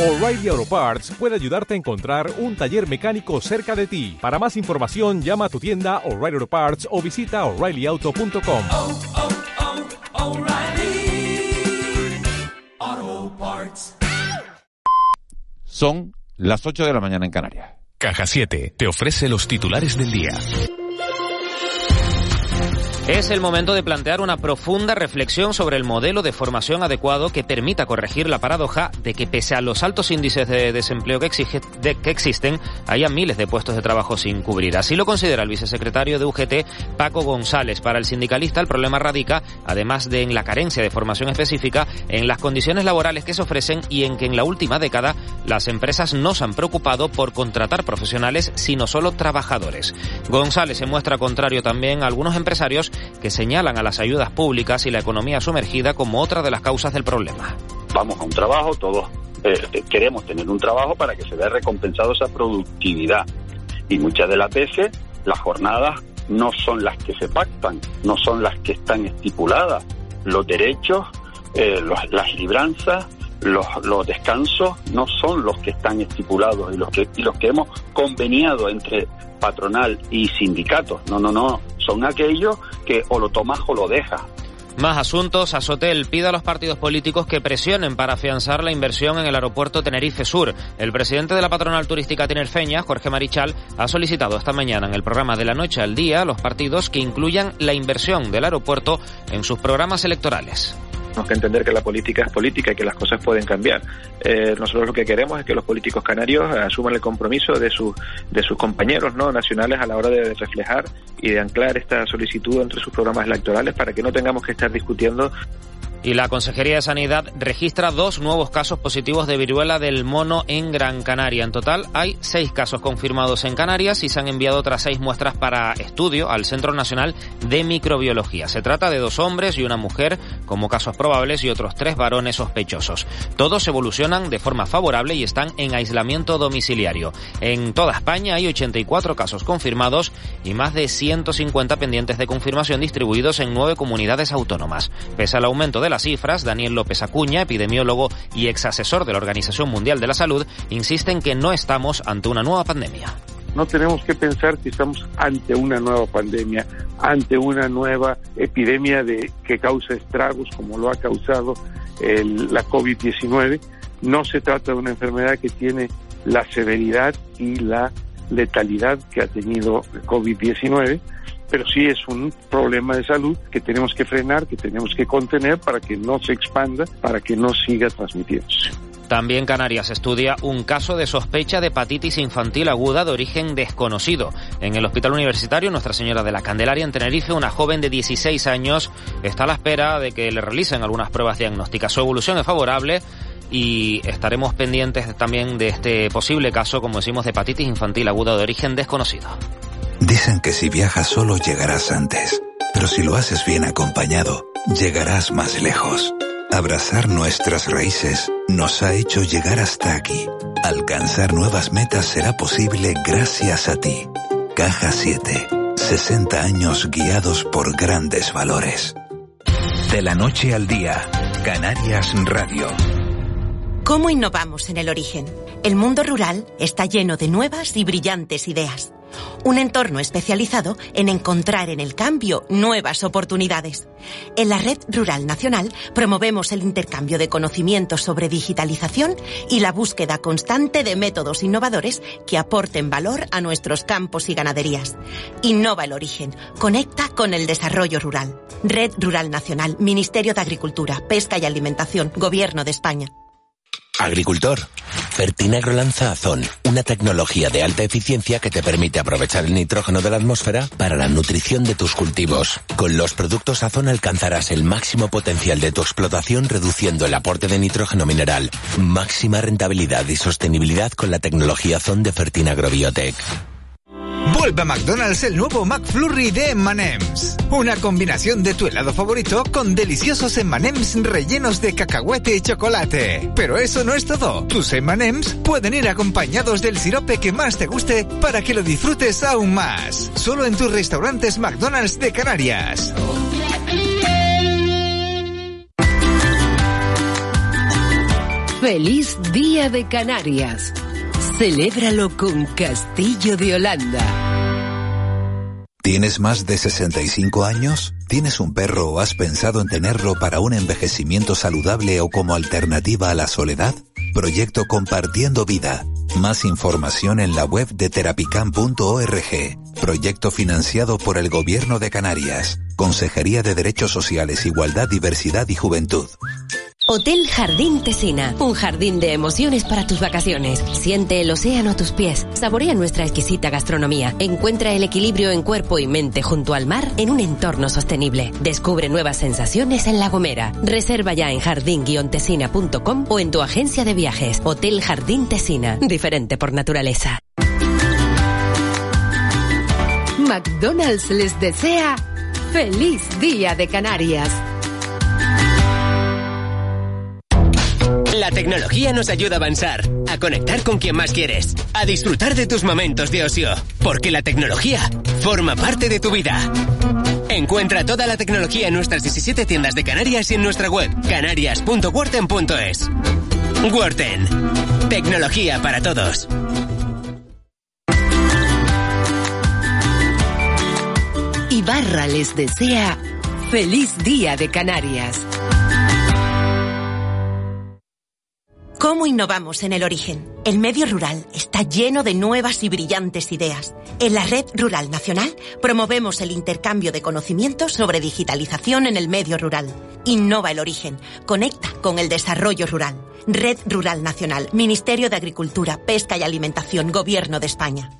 O'Reilly Auto Parts puede ayudarte a encontrar un taller mecánico cerca de ti. Para más información, llama a tu tienda O'Reilly Auto Parts o visita oreillyauto.com. Oh, oh, oh. Son las 8 de la mañana en Canarias. Caja 7 te ofrece los titulares del día. Es el momento de plantear una profunda reflexión sobre el modelo de formación adecuado que permita corregir la paradoja de que pese a los altos índices de desempleo que, existen, haya miles de puestos de trabajo sin cubrir. Así lo considera el vicesecretario de UGT, Paco González. Para el sindicalista el problema radica, además de en la carencia de formación específica, en las condiciones laborales que se ofrecen y en que en la última década las empresas no se han preocupado por contratar profesionales, sino solo trabajadores. González se muestra contrario también a algunos empresarios que señalan a las ayudas públicas y la economía sumergida como otra de las causas del problema. Vamos a un trabajo, todos eh, queremos tener un trabajo para que se vea recompensado esa productividad. Y muchas de las veces las jornadas no son las que se pactan, no son las que están estipuladas. Los derechos, eh, las libranzas, los, los, descansos no son los que están estipulados y los que, y los que hemos conveniado entre patronal y sindicatos. No, no, no. Son aquellos que o lo tomas o lo dejas. Más asuntos. Azotel pide a los partidos políticos que presionen para afianzar la inversión en el aeropuerto Tenerife Sur. El presidente de la patronal turística tinerfeña, Jorge Marichal, ha solicitado esta mañana en el programa de la noche al día a los partidos que incluyan la inversión del aeropuerto en sus programas electorales. Tenemos que entender que la política es política y que las cosas pueden cambiar. Eh, nosotros lo que queremos es que los políticos canarios asuman el compromiso de, sus de sus compañeros no nacionales a la hora de reflejar y de anclar esta solicitud entre sus programas electorales para que no tengamos que estar discutiendo y la Consejería de Sanidad registra dos nuevos casos positivos de viruela del mono en Gran Canaria. En total hay seis casos confirmados en Canarias y se han enviado otras seis muestras para estudio al Centro Nacional de Microbiología. Se trata de dos hombres y una mujer como casos probables y otros tres varones sospechosos. Todos evolucionan de forma favorable y están en aislamiento domiciliario. En toda España hay 84 casos confirmados y más de 150 pendientes de confirmación distribuidos en nueve comunidades autónomas. Pese al aumento de las cifras, Daniel López Acuña, epidemiólogo y ex asesor de la Organización Mundial de la Salud, insiste en que no estamos ante una nueva pandemia. No tenemos que pensar que estamos ante una nueva pandemia, ante una nueva epidemia de, que causa estragos como lo ha causado el, la COVID-19. No se trata de una enfermedad que tiene la severidad y la letalidad que ha tenido COVID-19 pero sí es un problema de salud que tenemos que frenar, que tenemos que contener para que no se expanda, para que no siga transmitiéndose. También Canarias estudia un caso de sospecha de hepatitis infantil aguda de origen desconocido. En el Hospital Universitario Nuestra Señora de la Candelaria en Tenerife, una joven de 16 años está a la espera de que le realicen algunas pruebas diagnósticas. Su evolución es favorable y estaremos pendientes también de este posible caso, como decimos, de hepatitis infantil aguda de origen desconocido. Dicen que si viajas solo llegarás antes, pero si lo haces bien acompañado, llegarás más lejos. Abrazar nuestras raíces nos ha hecho llegar hasta aquí. Alcanzar nuevas metas será posible gracias a ti. Caja 7. 60 años guiados por grandes valores. De la noche al día, Canarias Radio. ¿Cómo innovamos en el origen? El mundo rural está lleno de nuevas y brillantes ideas un entorno especializado en encontrar en el cambio nuevas oportunidades. En la Red Rural Nacional promovemos el intercambio de conocimientos sobre digitalización y la búsqueda constante de métodos innovadores que aporten valor a nuestros campos y ganaderías. Innova el origen, conecta con el desarrollo rural. Red Rural Nacional, Ministerio de Agricultura, Pesca y Alimentación, Gobierno de España. Agricultor. Fertinagro lanza Azón, una tecnología de alta eficiencia que te permite aprovechar el nitrógeno de la atmósfera para la nutrición de tus cultivos. Con los productos Azón alcanzarás el máximo potencial de tu explotación reduciendo el aporte de nitrógeno mineral. Máxima rentabilidad y sostenibilidad con la tecnología Azón de Fertinagro Biotech. Vuelve a McDonald's el nuevo McFlurry de M&M's. Una combinación de tu helado favorito con deliciosos M&M's rellenos de cacahuete y chocolate. Pero eso no es todo. Tus M&M's pueden ir acompañados del sirope que más te guste para que lo disfrutes aún más. Solo en tus restaurantes McDonald's de Canarias. Feliz Día de Canarias. Celébralo con Castillo de Holanda. ¿Tienes más de 65 años? ¿Tienes un perro o has pensado en tenerlo para un envejecimiento saludable o como alternativa a la soledad? Proyecto Compartiendo Vida. Más información en la web de terapicam.org. Proyecto financiado por el Gobierno de Canarias. Consejería de Derechos Sociales, Igualdad, Diversidad y Juventud. Hotel Jardín Tesina, un jardín de emociones para tus vacaciones. Siente el océano a tus pies, saborea nuestra exquisita gastronomía, encuentra el equilibrio en cuerpo y mente junto al mar en un entorno sostenible. Descubre nuevas sensaciones en La Gomera. Reserva ya en jardín-tesina.com o en tu agencia de viajes. Hotel Jardín Tesina, diferente por naturaleza. McDonald's les desea feliz Día de Canarias. La tecnología nos ayuda a avanzar, a conectar con quien más quieres, a disfrutar de tus momentos de ocio, porque la tecnología forma parte de tu vida. Encuentra toda la tecnología en nuestras 17 tiendas de Canarias y en nuestra web canarias.worten.es. Worten. Tecnología para todos. Ibarra les desea feliz Día de Canarias. ¿Cómo innovamos en el origen? El medio rural está lleno de nuevas y brillantes ideas. En la Red Rural Nacional promovemos el intercambio de conocimientos sobre digitalización en el medio rural. Innova el origen, conecta con el desarrollo rural. Red Rural Nacional, Ministerio de Agricultura, Pesca y Alimentación, Gobierno de España.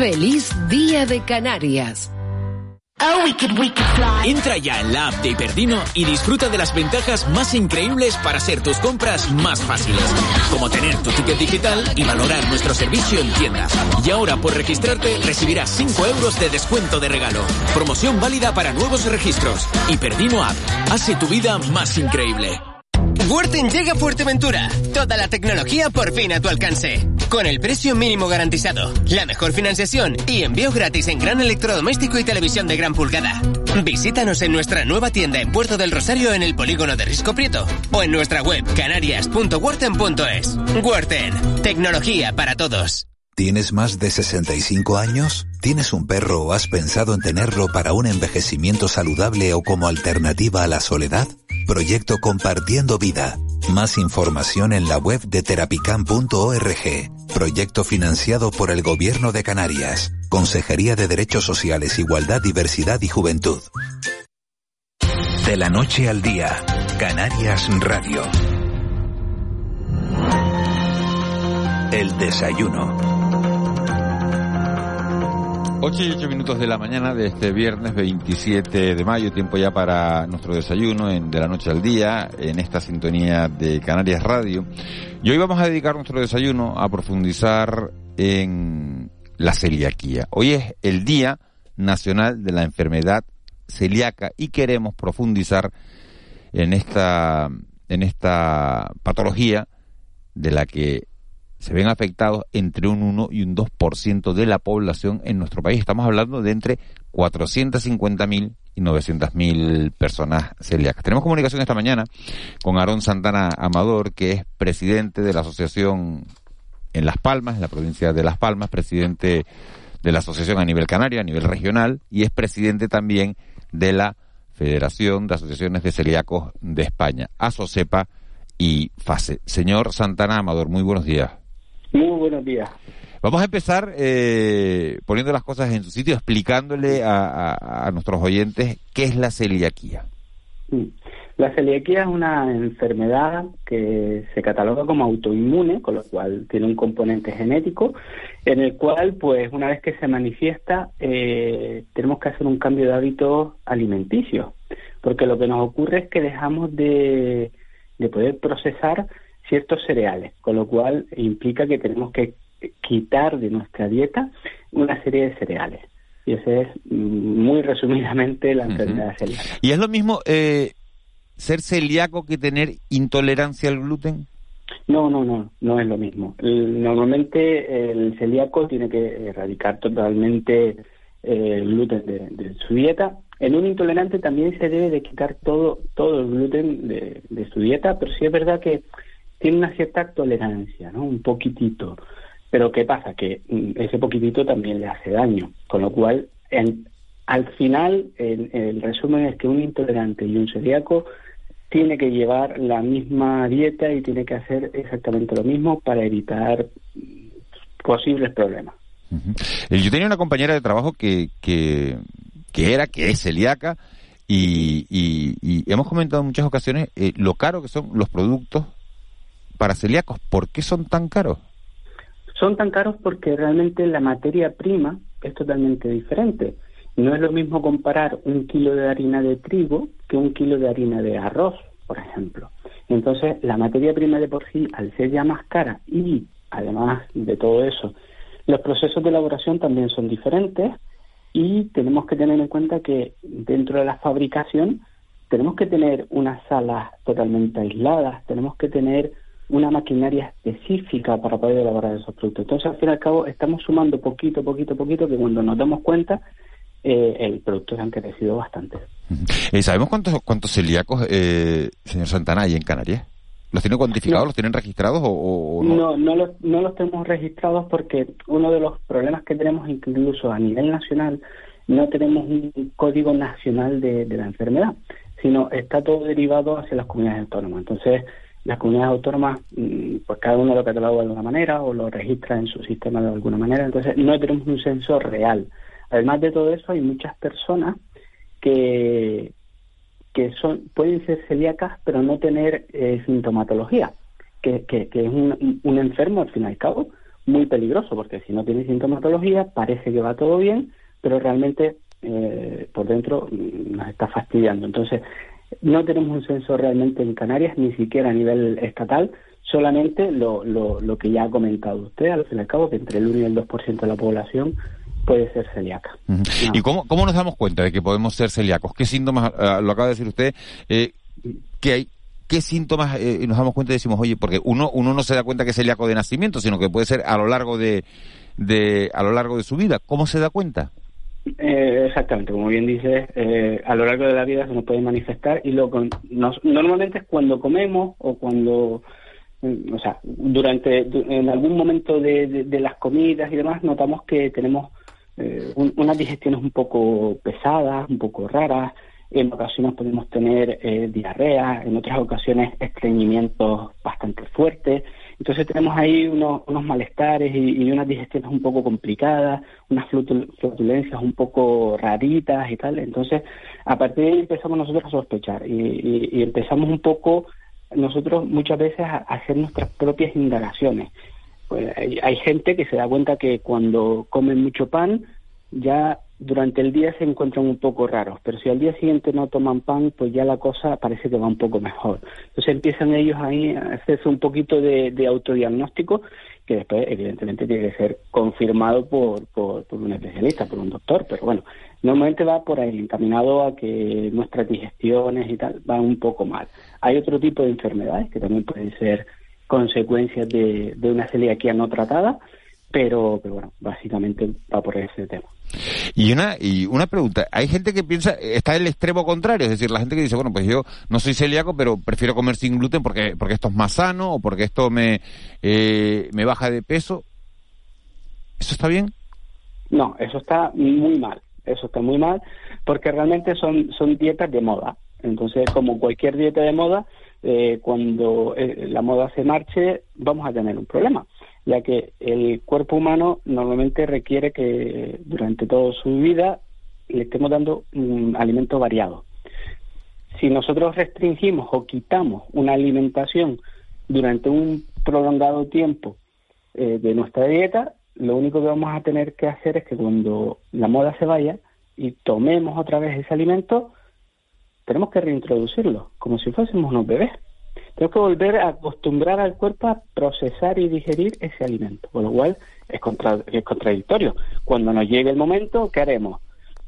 feliz Día de Canarias. Entra ya en la app de Hiperdino y disfruta de las ventajas más increíbles para hacer tus compras más fáciles. Como tener tu ticket digital y valorar nuestro servicio en tienda. Y ahora por registrarte recibirás 5 euros de descuento de regalo. Promoción válida para nuevos registros. Hiperdino App. Hace tu vida más increíble. Worten llega a Fuerteventura. Toda la tecnología por fin a tu alcance. Con el precio mínimo garantizado, la mejor financiación y envío gratis en gran electrodoméstico y televisión de gran pulgada. Visítanos en nuestra nueva tienda en Puerto del Rosario en el polígono de Risco Prieto o en nuestra web canarias.worten.es. Worten, tecnología para todos. ¿Tienes más de 65 años? ¿Tienes un perro o has pensado en tenerlo para un envejecimiento saludable o como alternativa a la soledad? Proyecto Compartiendo Vida. Más información en la web de terapicam.org. Proyecto financiado por el Gobierno de Canarias. Consejería de Derechos Sociales, Igualdad, Diversidad y Juventud. De la noche al día. Canarias Radio. El desayuno. 8 y 8 minutos de la mañana de este viernes 27 de mayo, tiempo ya para nuestro desayuno en De la Noche al Día, en esta sintonía de Canarias Radio. Y hoy vamos a dedicar nuestro desayuno a profundizar en la celiaquía. Hoy es el Día Nacional de la Enfermedad Celíaca y queremos profundizar en esta, en esta patología de la que se ven afectados entre un 1 y un 2% de la población en nuestro país. Estamos hablando de entre 450.000 y 900.000 personas celíacas. Tenemos comunicación esta mañana con Aarón Santana Amador, que es presidente de la asociación en Las Palmas, en la provincia de Las Palmas, presidente de la asociación a nivel canario, a nivel regional, y es presidente también de la Federación de Asociaciones de Celíacos de España, ASOCEPA y FASE. Señor Santana Amador, muy buenos días. Muy buenos días. Vamos a empezar eh, poniendo las cosas en su sitio, explicándole a, a, nuestros oyentes qué es la celiaquía. La celiaquía es una enfermedad que se cataloga como autoinmune, con lo cual tiene un componente genético, en el cual, pues, una vez que se manifiesta, eh, tenemos que hacer un cambio de hábitos alimenticios, porque lo que nos ocurre es que dejamos de, de poder procesar ciertos cereales, con lo cual implica que tenemos que quitar de nuestra dieta una serie de cereales. Y esa es mm, muy resumidamente la enfermedad celíaca. ¿Y es lo mismo eh, ser celíaco que tener intolerancia al gluten? No, no, no, no es lo mismo. Normalmente el celíaco tiene que erradicar totalmente eh, el gluten de, de su dieta. En un intolerante también se debe de quitar todo, todo el gluten de, de su dieta, pero sí es verdad que tiene una cierta tolerancia, ¿no? Un poquitito. Pero ¿qué pasa? Que mm, ese poquitito también le hace daño, con lo cual en- al final el, el resumen es que un intolerante y un celíaco tiene que llevar la misma dieta y tiene que hacer exactamente lo mismo para evitar posibles problemas. Eh, Yo tenía una compañera de trabajo que, que, que era, que es celíaca, y, y- y hemos comentado en muchas ocasiones eh, lo caro que son los productos para celíacos. ¿Por qué son tan caros? Son tan caros porque realmente la materia prima es totalmente diferente. No es lo mismo comparar un kilo de harina de trigo que un kilo de harina de arroz, por ejemplo. Entonces, la materia prima de por sí, al ser ya más cara y además de todo eso, los procesos de elaboración también son diferentes y tenemos que tener en cuenta que dentro de la fabricación tenemos que tener unas salas totalmente aisladas, tenemos que tener una maquinaria específica para poder elaborar esos productos. Entonces, al fin y al cabo, estamos sumando poquito, poquito, poquito, que cuando nos damos cuenta, eh, el producto se han crecido bastante. Eh, ¿Sabemos cuántos, cuántos celíacos, eh, señor Santana, hay en Canarias? ¿Los tienen cuantificados, No. los tienen registrados o no? No, no los, no los tenemos registrados porque uno de los problemas que tenemos incluso a nivel nacional, no tenemos un código nacional de, de la enfermedad, sino está todo derivado hacia las comunidades autónomas. Entonces, las comunidades autónomas, mm, pues cada uno lo cataloga de alguna manera o lo registra en su sistema de alguna manera. Entonces, no tenemos un censo real. Además de todo eso, hay muchas personas que, que son pueden ser celíacas pero no tener eh, sintomatología, que, que, que es un, un enfermo al fin y al cabo muy peligroso porque si no tiene sintomatología parece que va todo bien, pero realmente eh, por dentro mm, nos está fastidiando. Entonces, no tenemos un censo realmente en Canarias, ni siquiera a nivel estatal, solamente lo, lo, lo que ya ha comentado usted, al fin y al cabo, que entre el 1 y el 2% de la población puede ser celíaca. ¿Y cómo, cómo nos damos cuenta de que podemos ser celíacos? ¿Qué síntomas, ah, lo acaba de decir usted, eh, que hay, qué síntomas eh, nos damos cuenta y decimos, oye, porque uno, uno no se da cuenta que es celíaco de nacimiento, sino que puede ser a lo largo de, de, a lo largo de su vida. ¿Cómo se da cuenta? Eh, exactamente, como bien dices, eh, a lo largo de la vida se nos puede manifestar y lo con- nos- normalmente es cuando comemos o cuando, mm, o sea, durante du- en algún momento de, las comidas y demás notamos que tenemos eh, un- unas digestiones un poco pesadas, un poco raras. En ocasiones podemos tener eh, diarrea, en otras ocasiones estreñimientos bastante fuertes. Entonces tenemos ahí unos, unos malestares y, unas digestiones un poco complicadas, unas flatulencias un poco raritas y tal. Entonces, a partir de ahí empezamos nosotros a sospechar y, y- empezamos un poco nosotros muchas veces a, a hacer nuestras propias indagaciones. Pues hay, hay gente que se da cuenta que cuando comen mucho pan, ya durante el día se encuentran un poco raros, pero si al día siguiente no toman pan, pues ya la cosa parece que va un poco mejor. Entonces empiezan ellos ahí a hacerse un poquito de, autodiagnóstico, que después evidentemente tiene que ser confirmado por un especialista, por un doctor, pero bueno, normalmente va por ahí, encaminado a que nuestras digestiones y tal van un poco mal. Hay otro tipo de enfermedades que también pueden ser consecuencias de, de una celiaquía no tratada, pero, pero bueno, básicamente va por ese tema. Y una, y una pregunta, hay gente que piensa, está el extremo contrario, es decir, la gente que dice, bueno, pues yo no soy celíaco, pero prefiero comer sin gluten porque, porque esto es más sano o porque esto me, eh, me baja de peso. ¿Eso está bien? No, eso está muy mal, eso está muy mal, porque realmente son, son dietas de moda. Entonces, como cualquier dieta de moda, eh, cuando eh, la moda se marche, vamos a tener un problema, ya que el cuerpo humano normalmente requiere que durante toda su vida le estemos dando un alimento variado. Si nosotros restringimos o quitamos una alimentación durante un prolongado tiempo eh, de nuestra dieta, lo único que vamos a tener que hacer es que cuando la moda se vaya y tomemos otra vez ese alimento, tenemos que reintroducirlo, como si fuésemos unos bebés. Tenemos que volver a acostumbrar al cuerpo a procesar y digerir ese alimento, con lo cual es, contra- es contradictorio. Cuando nos llegue el momento, ¿qué haremos?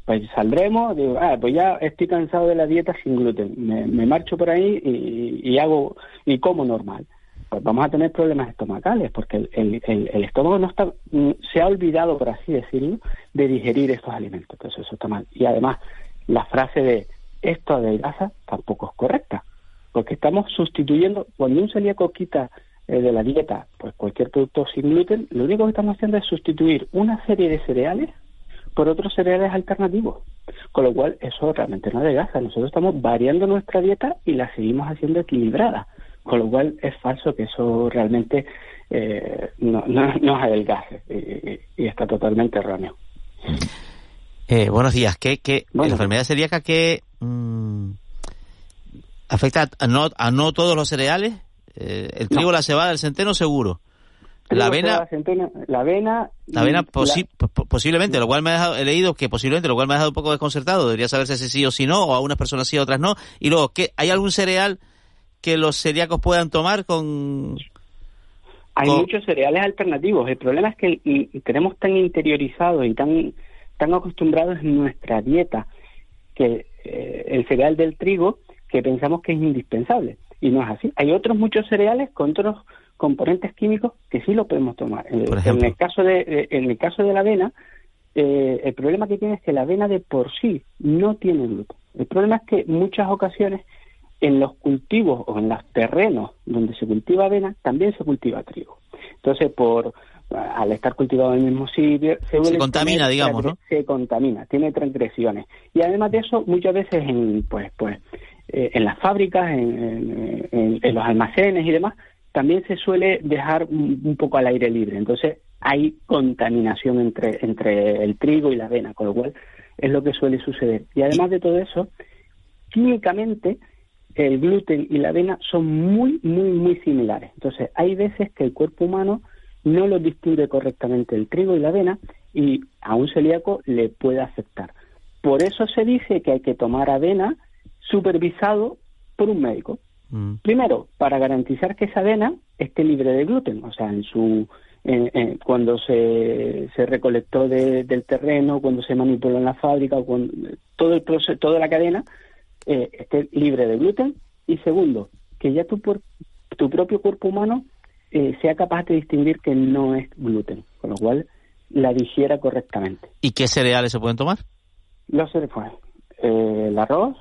Pues saldremos, digo, ah, pues ya estoy cansado de la dieta sin gluten, me, marcho por ahí y, y hago y como normal. Pues vamos a tener problemas estomacales porque el, el- el- el estómago no está, mm, se ha olvidado, por así decirlo, de digerir estos alimentos. Entonces eso está mal. Y además, la frase de esto adelgaza tampoco es correcta, porque estamos sustituyendo, cuando un celíaco quita eh, de la dieta pues cualquier producto sin gluten, lo único que estamos haciendo es sustituir una serie de cereales por otros cereales alternativos. Con lo cual, eso realmente no adelgaza. Nosotros estamos variando nuestra dieta y la seguimos haciendo equilibrada. Con lo cual, es falso que eso realmente eh, no, no, nos adelgace y, está totalmente erróneo. Eh, buenos días. ¿Qué, qué, la enfermedad celíaca que mm, afecta a no, a no todos los cereales? Eh, el trigo, la cebada, el centeno, seguro. La avena, la avena, la avena posi- po- po- posiblemente, lo cual me ha dejado, he leído que posiblemente, lo cual me ha dejado un poco desconcertado. Debería saberse si sí o si no, o a unas personas sí, a otras no. Y luego, ¿qué, ¿hay algún cereal que los celíacos puedan tomar con...? Hay con- muchos cereales alternativos. El problema es que y- y tenemos tan interiorizado y tan, tan acostumbrados en nuestra dieta que eh, el cereal del trigo que pensamos que es indispensable. Y no es así. Hay otros muchos cereales con otros componentes químicos que sí lo podemos tomar. Eh, Por en el caso de, eh, en el caso de la avena, eh, el problema que tiene es que la avena de por sí no tiene gluten. El problema es que muchas ocasiones en los cultivos o en los terrenos donde se cultiva avena también se cultiva trigo. Entonces, por al estar cultivado en el mismo sitio, se, suele contamina, tener digamos, ¿no? Se contamina, tiene transgresiones. Y además de eso, muchas veces en, pues, pues, eh, en las fábricas, en, en- en- los almacenes y demás, también se suele dejar un, poco al aire libre. Entonces, hay contaminación entre, entre el trigo y la avena, con lo cual es lo que suele suceder. Y además de todo eso, químicamente el gluten y la avena son muy, muy, muy similares. Entonces, hay veces que el cuerpo humano no los distingue correctamente el trigo y la avena y a un celíaco le puede afectar. Por eso se dice que hay que tomar avena supervisado por un médico. Primero, para garantizar que esa avena esté libre de gluten, o sea, en su en- en- cuando se, se recolectó de- del terreno, cuando se manipuló en la fábrica, o cuando, todo el proceso, toda la cadena eh, esté libre de gluten. Y segundo, que ya tu, tu propio cuerpo humano eh, sea capaz de distinguir que no es gluten, con lo cual la digiera correctamente. ¿Y qué cereales se pueden tomar? Los cereales, eh, el arroz,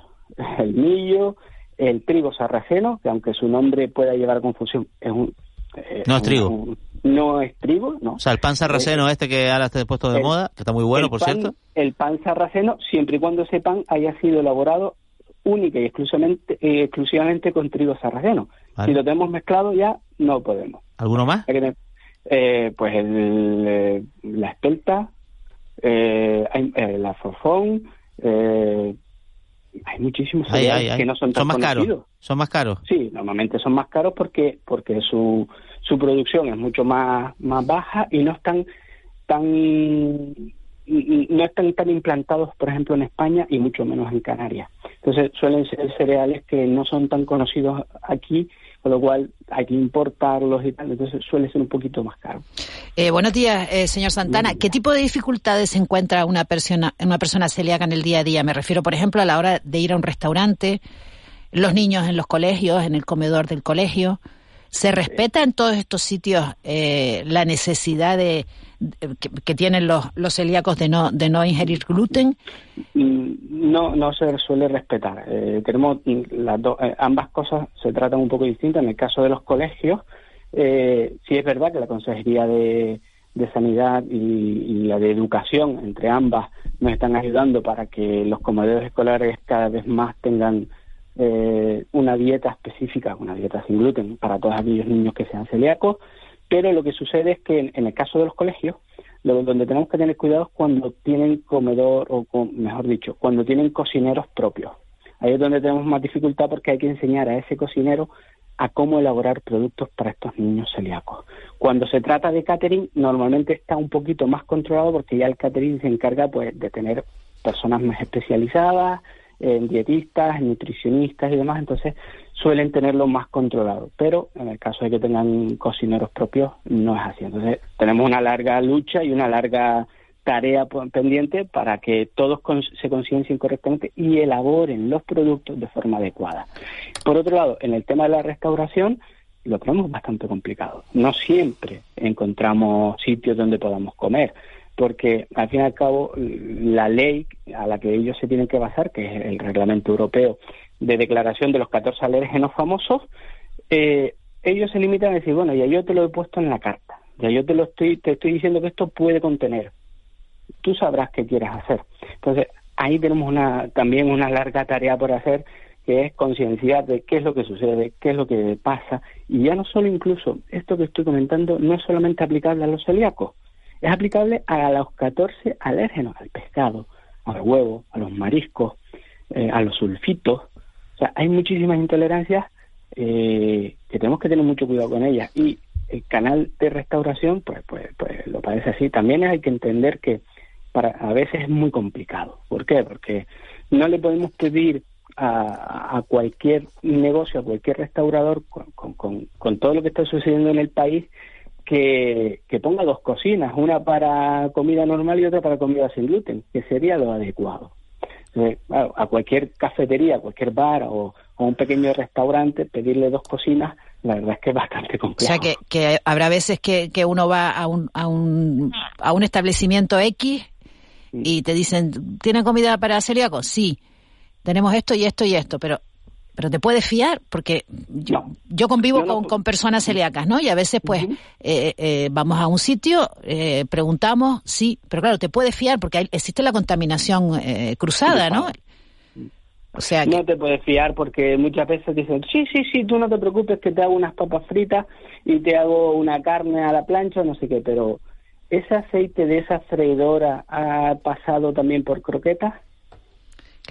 el millo, el trigo sarraceno, que aunque su nombre pueda llevar a confusión, es un... eh, No es un- trigo. un- no es trigo, no. O sea, el pan sarraceno este que ahora está puesto de el- moda, que está muy bueno, por pan- cierto. El pan sarraceno, siempre y cuando ese pan haya sido elaborado única y exclusivamente, eh, exclusivamente con trigo sarraceno. Vale. Si lo tenemos mezclado ya, no podemos. ¿Alguno más? Eh, pues el, eh, la espelta, eh, eh, la forfón, eh, hay muchísimos Ay, cereales ay, ay. que no son tan Son más caros. conocidos. Son más caros. Sí, normalmente son más caros porque porque su, su producción es mucho más más baja y no están tan no están tan implantados, por ejemplo, en España y mucho menos en Canarias. Entonces suelen ser cereales que no son tan conocidos aquí, con lo cual hay que importarlos y tal, entonces suele ser un poquito más caro. Eh, buenos días, eh, señor Santana. ¿Qué tipo de dificultades encuentra una persona, una persona celíaca en el día a día? Me refiero, por ejemplo, a la hora de ir a un restaurante, los niños en los colegios, en el comedor del colegio. ¿Se respeta en todos estos sitios eh, la necesidad de, de- que, que tienen los, los celíacos de no, de no ingerir gluten? Mm, No, no se suele respetar. Eh, tenemos las dos, eh, ambas cosas se tratan un poco distintas. En el caso de los colegios, eh, sí es verdad que la Consejería de, de Sanidad y, y la de Educación, entre ambas, nos están ayudando para que los comedores escolares cada vez más tengan eh, una dieta específica, una dieta sin gluten para todos aquellos niños que sean celíacos. Pero lo que sucede es que en, el caso de los colegios, lo- donde tenemos que tener cuidado es cuando tienen comedor, o mejor dicho, cuando tienen cocineros propios. Ahí es donde tenemos más dificultad porque hay que enseñar a ese cocinero a cómo elaborar productos para estos niños celíacos. Cuando se trata de catering, normalmente está un poquito más controlado porque ya el catering se encarga pues de tener personas más especializadas en dietistas, nutricionistas y demás, entonces suelen tenerlo más controlado. Pero en el caso de que tengan cocineros propios, no es así. Entonces tenemos una larga lucha y una larga tarea pendiente para que todos se conciencien correctamente y elaboren los productos de forma adecuada. Por otro lado, en el tema de la restauración, lo tenemos bastante complicado. No siempre encontramos sitios donde podamos comer porque al fin y al cabo la ley a la que ellos se tienen que basar, que es el reglamento europeo de declaración de los 14 alérgenos famosos, eh, ellos se limitan a decir, bueno, ya yo te lo he puesto en la carta, ya yo te lo estoy, te estoy diciendo que esto puede contener, tú sabrás qué quieres hacer. Entonces, ahí tenemos una, también una larga tarea por hacer, que es concienciar de qué es lo que sucede, qué es lo que pasa, y ya no solo incluso, esto que estoy comentando no es solamente aplicable a los celíacos, es aplicable a los 14 alérgenos, al pescado, al huevo, a los mariscos, eh, a los sulfitos. O sea, hay muchísimas intolerancias eh, que tenemos que tener mucho cuidado con ellas. Y el canal de restauración, pues, pues, pues lo parece así. También hay que entender que para, a veces es muy complicado. ¿Por qué? Porque no le podemos pedir a, a cualquier negocio, a cualquier restaurador, con, con, con todo lo que está sucediendo en el país, que, ponga dos cocinas, una para comida normal y otra para comida sin gluten, que sería lo adecuado. a cualquier cafetería, cualquier bar o, a un pequeño restaurante, pedirle dos cocinas, la verdad es que es bastante complejo. O sea, que, que habrá veces que, que uno va a un, a, un, a un establecimiento X y te dicen, ¿tienen comida para celíacos? Sí, tenemos esto y esto y esto, pero pero te puedes fiar porque yo, yo convivo con, con, personas celíacas, ¿no? Y a veces pues eh, eh, vamos a un sitio, eh, preguntamos, sí, pero claro, te puedes fiar porque existe la contaminación cruzada, ¿no? O sea No te puedes fiar porque muchas veces dicen, sí, sí, sí, tú no te preocupes que te hago unas papas fritas y te hago una carne a la plancha, no sé qué, pero ¿ese aceite de esa freidora ha pasado también por croquetas?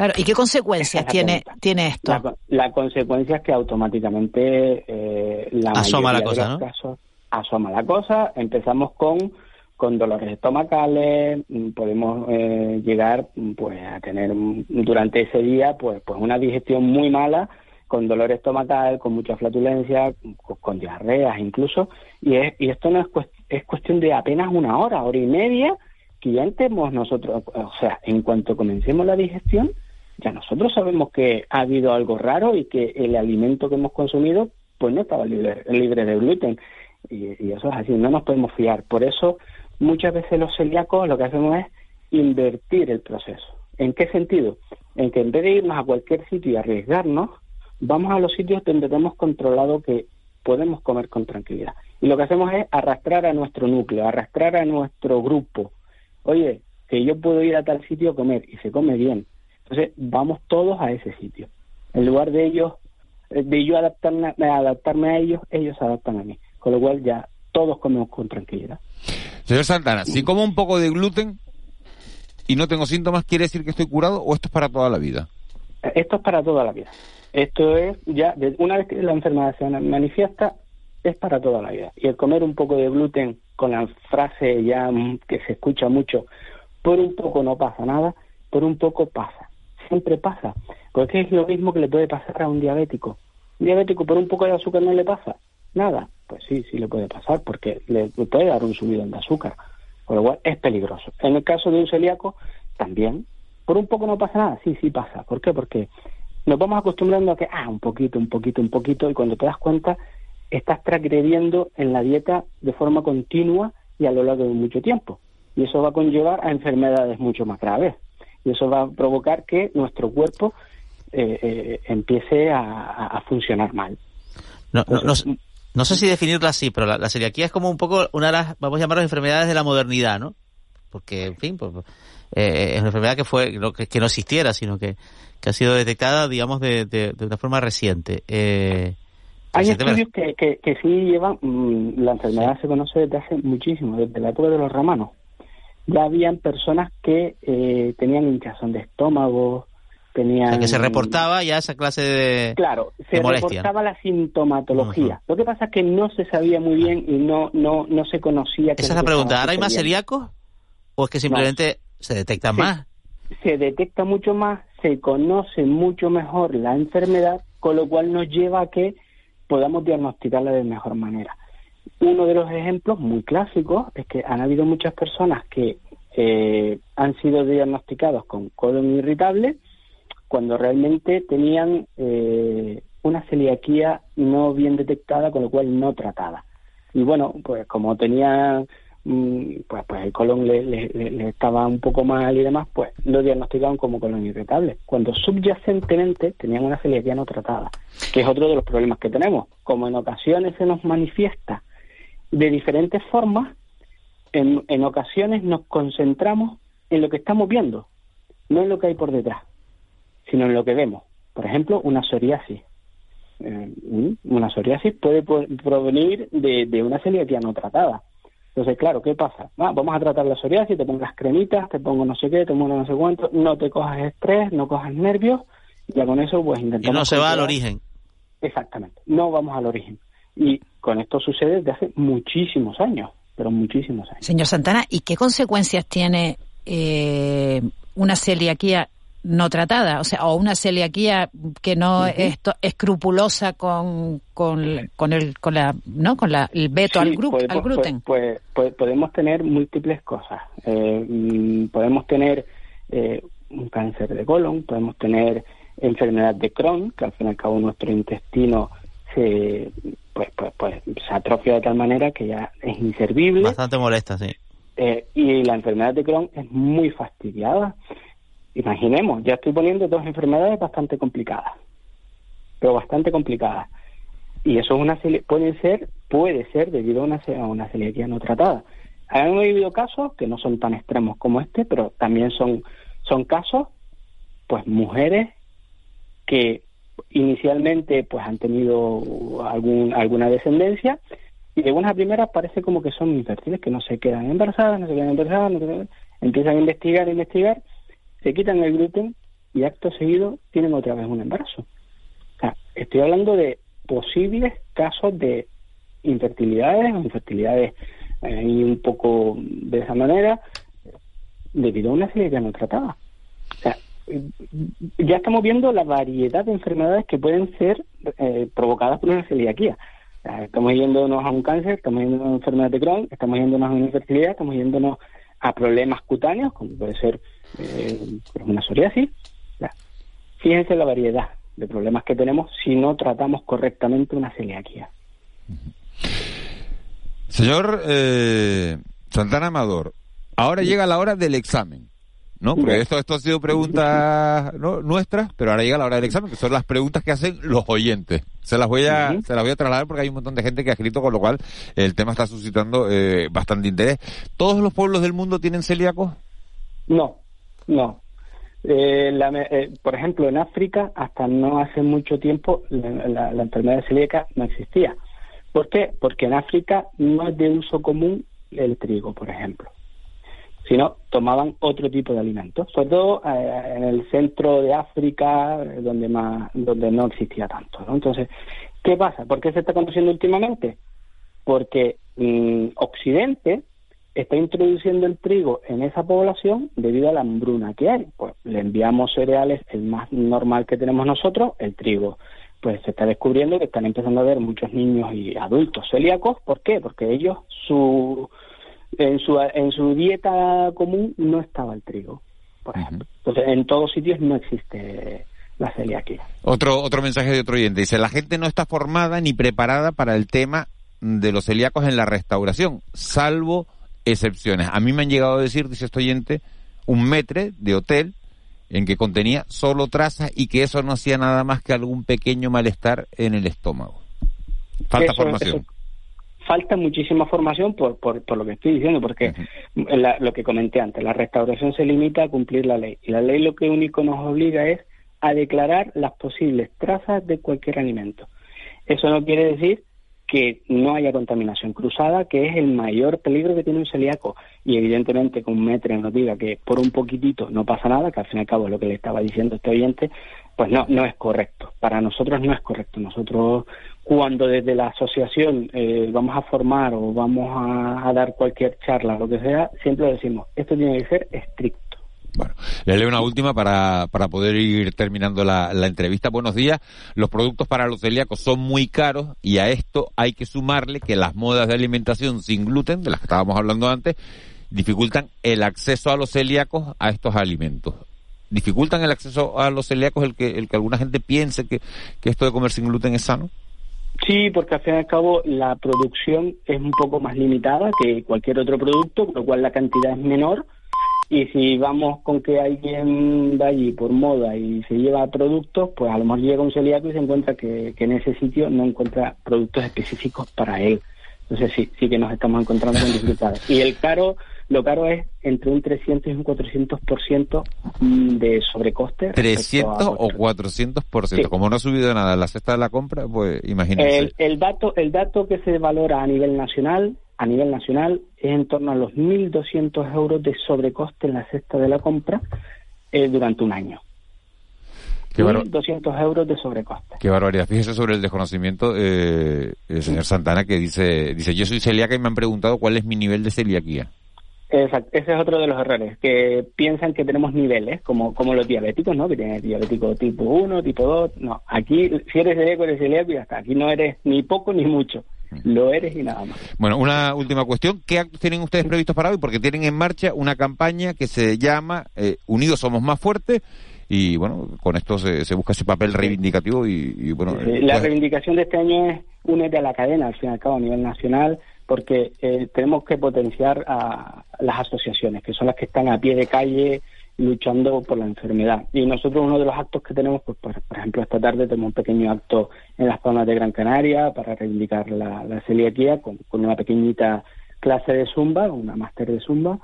Claro, ¿y qué consecuencias tiene, tiene esto? La, consecuencia es que automáticamente eh, la asoma la cosa, ¿no? casos asoma la cosa. Empezamos con con dolores estomacales, mm, podemos eh, llegar pues a tener durante ese día pues pues una digestión muy mala con dolor estomacal, con mucha flatulencia, con, diarreas incluso, y, es, y esto no es, es cuestión de apenas una hora, hora y media, que ya entremos nosotros, o sea, en cuanto comencemos la digestión, ya nosotros sabemos que ha habido algo raro y que el alimento que hemos consumido pues no estaba libre, de gluten. Y, eso es así, no nos podemos fiar. Por eso muchas veces los celíacos lo que hacemos es invertir el proceso. ¿En qué sentido? En que en vez de irnos a cualquier sitio y arriesgarnos, vamos a los sitios donde tenemos controlado que podemos comer con tranquilidad. Y lo que hacemos es arrastrar a nuestro núcleo, arrastrar a nuestro grupo. Oye, que yo puedo ir a tal sitio a comer y se come bien. Entonces vamos todos a ese sitio. En lugar de ellos, de yo adaptarme, adaptarme a ellos, ellos se adaptan a mí. Con lo cual ya todos comemos con tranquilidad. Señor Santana, si como un poco de gluten y no tengo síntomas, ¿quiere decir que estoy curado o esto es para toda la vida? Esto es para toda la vida. Esto es ya, una vez que la enfermedad se manifiesta, es para toda la vida. Y el comer un poco de gluten con la frase ya que se escucha mucho, por un poco no pasa nada, por un poco pasa siempre pasa, porque es lo mismo que le puede pasar a un diabético. Un diabético por un poco de azúcar no le pasa nada, pues sí, sí le puede pasar, porque le, puede dar un subidón de azúcar, por lo cual es peligroso. En el caso de un celíaco, también, por un poco no pasa nada, sí, sí pasa. ¿Por qué? Porque nos vamos acostumbrando a que, ah, un poquito, un poquito, un poquito, y cuando te das cuenta, estás transgrediendo en la dieta de forma continua y a lo largo de mucho tiempo. Y eso va a conllevar a enfermedades mucho más graves y eso va a provocar que nuestro cuerpo eh, eh, empiece a, funcionar mal. No, no, sé si definirla así, pero la, celiaquía es como un poco una de las, vamos a llamarlas enfermedades de la modernidad, ¿no? Porque, en fin, pues, eh, es una enfermedad que fue que, que no existiera, sino que, que ha sido detectada, digamos, de, de, una forma reciente. Hay estudios que, que, que, sí llevan, mm, la enfermedad se conoce desde hace muchísimo, desde la época de los romanos ya habían personas que eh, tenían hinchazón de estómago, tenían... que se reportaba ya esa clase de Claro, se reportaba la sintomatología. Lo que pasa es que no se sabía muy bien y no no no se conocía... Esa es la pregunta, ¿ahora hay más celíacos? ¿O es que simplemente se detectan más? Se detecta mucho más, se conoce mucho mejor la enfermedad, con lo cual nos lleva a que podamos diagnosticarla de mejor manera. Uno de los ejemplos muy clásicos es que han habido muchas personas que eh, han sido diagnosticados con colon irritable cuando realmente tenían eh, una celiaquía no bien detectada, con lo cual no tratada. Y bueno, pues como tenían Mm, pues, pues el colon le, estaba un poco mal y demás, pues lo diagnosticaban como colon irritable, cuando subyacentemente tenían una celiaquía no tratada, que es otro de los problemas que tenemos. Como en ocasiones se nos manifiesta de diferentes formas, en, en ocasiones nos concentramos en lo que estamos viendo, no en lo que hay por detrás, sino en lo que vemos. Por ejemplo, una psoriasis. Eh, una psoriasis puede provenir de, de una celiaquía no tratada entonces, claro, ¿qué pasa? vamos a tratar la psoriasis, te pongo las cremitas, te pongo no sé qué, te pongo no sé cuánto, no te cojas estrés, no cojas nervios, y ya con eso pues intentamos... Y no se va al origen. Exactamente, no vamos al origen. Y con esto sucede desde hace muchísimos años, pero muchísimos años. Señor Santana, ¿y qué consecuencias tiene eh, una celiaquía no tratada, o sea, o una celiaquía que no es escrupulosa con, con, con, el con la no con la el veto al, al, gluten. Pues, pues, podemos tener múltiples cosas. Eh, mm, podemos tener eh, un cáncer de colon, podemos tener enfermedad de Crohn, que al fin y al cabo nuestro intestino se pues, pues, pues se atrofia de tal manera que ya es inservible. Bastante molesta, sí. Eh, y la enfermedad de Crohn es muy fastidiada. Imaginemos, ya estoy poniendo dos enfermedades bastante complicadas, pero bastante complicadas. Y eso es una puede ser, puede ser debido a una, a una celiaquía no tratada. Han habido casos que no son tan extremos como este, pero también son, son casos, pues mujeres que inicialmente pues han tenido algún, alguna descendencia y de buenas a primeras parece como que son infértiles, que no se quedan embarazadas, no se quedan embarazadas, no empiezan a investigar, investigar se quitan el gluten y acto seguido tienen otra vez un embarazo. O sea, estoy hablando de posibles casos de infertilidades o infertilidades eh, un poco de esa manera debido a una celiaquía no tratada. O sea, ya estamos viendo la variedad de enfermedades que pueden ser eh, provocadas por una celiaquía. estamos yéndonos a un cáncer, estamos yéndonos a una enfermedad de Crohn, estamos yéndonos a una infertilidad, estamos yéndonos a problemas cutáneos, como puede ser eh, una psoriasis. Fíjense la variedad de problemas que tenemos si no tratamos correctamente una celiaquía. Señor eh, Santana Amador, ahora llega la hora del examen. ¿No? Porque esto, esto ha sido preguntas ¿no? nuestras, pero ahora llega la hora del examen, que son las preguntas que hacen los oyentes. Se las voy a, se las voy a trasladar porque hay un montón de gente que ha escrito, con lo cual el tema está suscitando eh, bastante interés. ¿Todos los pueblos del mundo tienen celíacos? No, no. Eh, eh, por ejemplo, en África, hasta no hace mucho tiempo, la, la enfermedad celíaca no existía. ¿Por qué? Porque en África no es de uso común el trigo, por ejemplo sino tomaban otro tipo de alimentos, sobre todo eh, en el centro de África, donde más, donde no existía tanto. Entonces, ¿qué pasa? ¿Por qué se está conociendo últimamente? Porque mm, Occidente está introduciendo el trigo en esa población debido a la hambruna que hay. Pues le enviamos cereales, el más normal que tenemos nosotros, el trigo. Pues se está descubriendo que están empezando a ver muchos niños y adultos celíacos. ¿Por qué? Porque ellos, su en su, en su dieta común no estaba el trigo, por ejemplo. Entonces, en todos sitios no existe la celiaquía. Otro, otro mensaje de otro oyente. Dice, la gente no está formada ni preparada para el tema de los celíacos en la restauración, salvo excepciones. A mí me han llegado a decir, dice este oyente, un metre de hotel en que contenía solo trazas y que eso no hacía nada más que algún pequeño malestar en el estómago. Falta formación falta muchísima formación por, por, por lo que estoy diciendo, porque lo que comenté antes, la restauración se limita a cumplir la ley. Y la ley lo que único nos obliga es a declarar las posibles trazas de cualquier alimento. Eso no quiere decir que no haya contaminación cruzada, que es el mayor peligro que tiene un celíaco. Y evidentemente que un metre nos diga que por un poquitito no pasa nada, que al fin y al cabo es lo que le estaba diciendo este oyente, pues no, no es correcto. Para nosotros no es correcto. Nosotros cuando desde la asociación eh, vamos a formar o vamos a, dar cualquier charla, lo que sea, siempre decimos, esto tiene que ser estricto. Bueno, le leo una última para, para poder ir terminando la, la entrevista. Buenos días. Los productos para los celíacos son muy caros y a esto hay que sumarle que las modas de alimentación sin gluten, de las que estábamos hablando antes, dificultan el acceso a los celíacos a estos alimentos. ¿Dificultan el acceso a los celíacos el que, el que alguna gente piense que, que esto de comer sin gluten es sano? Sí, porque al fin y al cabo la producción es un poco más limitada que cualquier otro producto, con lo cual la cantidad es menor. Y si vamos con que alguien va allí por moda y se lleva productos, pues a lo mejor llega un celíaco y se encuentra que, que en ese sitio no encuentra productos específicos para él. Entonces sí, sí que nos estamos encontrando con dificultades. Y el caro, lo caro es entre un 300 y un 400% de sobrecoste. respecto a 300 o 400%. Como no ha subido nada la cesta de la compra, pues imagínense. El, el dato, el dato que se valora a nivel nacional, a nivel nacional, es en torno a los 1.200 euros de sobrecoste en la cesta de la compra eh, durante un año. Qué barba- 1.200 euros de sobrecoste. Qué barbaridad. Fíjese sobre el desconocimiento, eh, el señor Santana, que dice, dice, yo soy celíaca y me han preguntado cuál es mi nivel de celiaquía. Exacto, ese es otro de los errores, que piensan que tenemos niveles, como, como los diabéticos, ¿no? Que tienes diabético tipo 1, tipo 2. No, aquí, si eres celíaco, eres celíaco y ya está. Aquí no eres ni poco ni mucho. Lo eres y nada más. Bueno, una última cuestión. ¿Qué actos tienen ustedes previstos para hoy? Porque tienen en marcha una campaña que se llama eh, Unidos Somos Más Fuertes y, bueno, con esto se, se busca ese papel reivindicativo y, y, bueno... La pues- reivindicación de este año es únete a la cadena, al fin y al cabo, a nivel nacional, porque eh, tenemos que potenciar a las asociaciones, que son las que están a pie de calle luchando por la enfermedad. Y nosotros uno de los actos que tenemos, pues por, ejemplo, esta tarde tenemos un pequeño acto en las zonas de Gran Canaria para reivindicar la, la celiaquía con, con una pequeñita clase de zumba, una máster de zumba.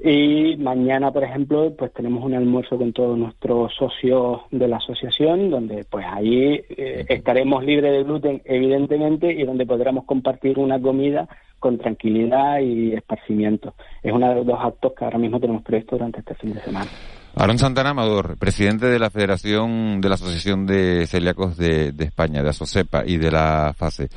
Y mañana, por ejemplo, pues tenemos un almuerzo con todos nuestros socios de la asociación, donde pues ahí eh, estaremos libres de gluten, evidentemente, y donde podremos compartir una comida con tranquilidad y esparcimiento. Es uno de los dos actos que ahora mismo tenemos previsto durante este fin de semana. Aaron Santana Amador, presidente de la Federación de la Asociación de Celíacos de, España, de ASOCEPA y de la FASE.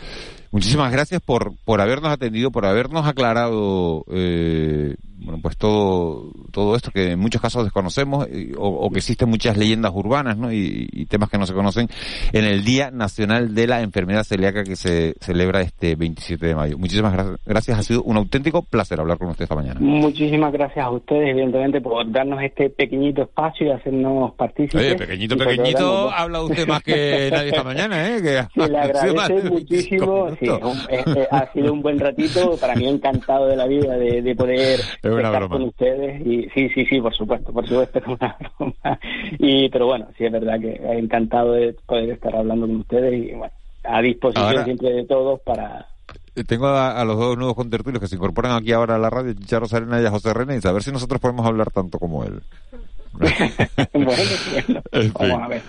Muchísimas gracias por, por habernos atendido, por habernos aclarado eh, bueno, pues todo, todo esto que en muchos casos desconocemos y- o, que existen muchas leyendas urbanas ¿no? y, y temas que no se conocen en el Día Nacional de la Enfermedad Celíaca que se celebra este 27 de mayo. Muchísimas gra- gracias, ha sido un auténtico placer hablar con usted esta mañana. Muchísimas gracias a ustedes, evidentemente, por darnos este pequeñito espacio y hacernos partícipes. Oye, pequeñito, pequeñito, habla usted más que nadie esta mañana, ¿eh? Que Sí, le 25 muchísimo. Sí, un- eh, ha sido un buen ratito. Para mí, encantado de la vida de, de poder una estar broma. con ustedes. Y sí, sí, sí, por supuesto, por supuesto, es una broma. Y, pero bueno, sí, es verdad que encantado de poder estar hablando con ustedes y bueno, a disposición Ahora- siempre de todos para. Eh, Tengo a, a los dos nuevos contertulios que se incorporan aquí ahora a la radio, Charo Sarena y a José René, y a ver si nosotros podemos hablar tanto como él. Bueno, bueno, En vamos a ver.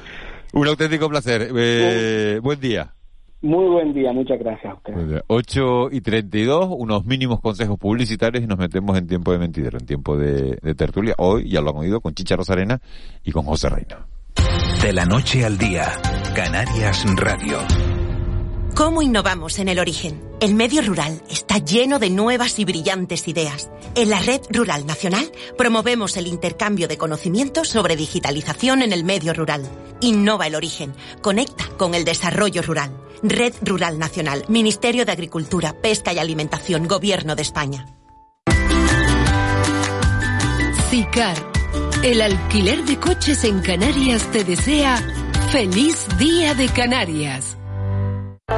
Un auténtico placer. Eh, buen día. Muy buen día, muchas gracias a ustedes. Buen día. 8 y 32, unos mínimos consejos publicitarios y nos metemos en tiempo de mentidero, en tiempo de, de tertulia. Hoy, ya lo han oído, con Chicha Rosarena y con José Reina. De la noche al día, Canarias Radio. ¿Cómo innovamos en el origen? El medio rural está lleno de nuevas y brillantes ideas. En la Red Rural Nacional promovemos el intercambio de conocimientos sobre digitalización en el medio rural. Innova el origen. Conecta con el desarrollo rural. Red Rural Nacional, Ministerio de Agricultura, Pesca y Alimentación, Gobierno de España. CICAR, el alquiler de coches en Canarias te desea feliz día de Canarias.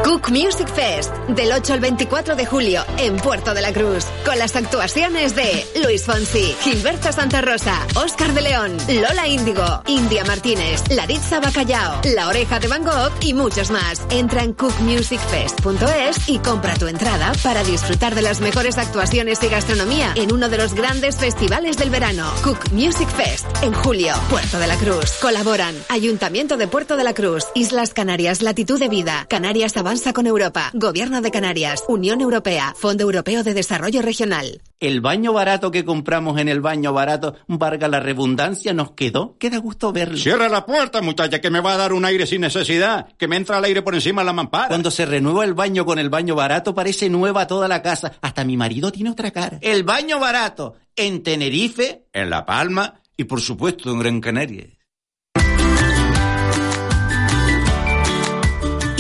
Cook Music Fest, del 8 al 24 de julio, en Puerto de la Cruz, con las actuaciones de Luis Fonsi, Gilberto Santa Rosa, Oscar de León, Lola Índigo, India Martínez, Laritza Bacallao, La Oreja de Van Gogh y muchos más. Entra en cookmusicfest.es y compra tu entrada para disfrutar de las mejores actuaciones y gastronomía en uno de los grandes festivales del verano. Cook Music Fest, en julio, Puerto de la Cruz. Colaboran Ayuntamiento de Puerto de la Cruz, Islas Canarias, Latitud de Vida, Canarias avanza con Europa, Gobierno de Canarias, Unión Europea, Fondo Europeo de Desarrollo Regional. El baño barato que compramos en el baño barato, valga la redundancia, nos quedó. Queda gusto verlo. Cierra la puerta, muchacha, que me va a dar un aire sin necesidad, que me entra el aire por encima de la mampara. Cuando se renueva el baño con el baño barato, parece nueva toda la casa. Hasta mi marido tiene otra cara. El baño barato en Tenerife, En La Palma, y por supuesto en Gran Canaria.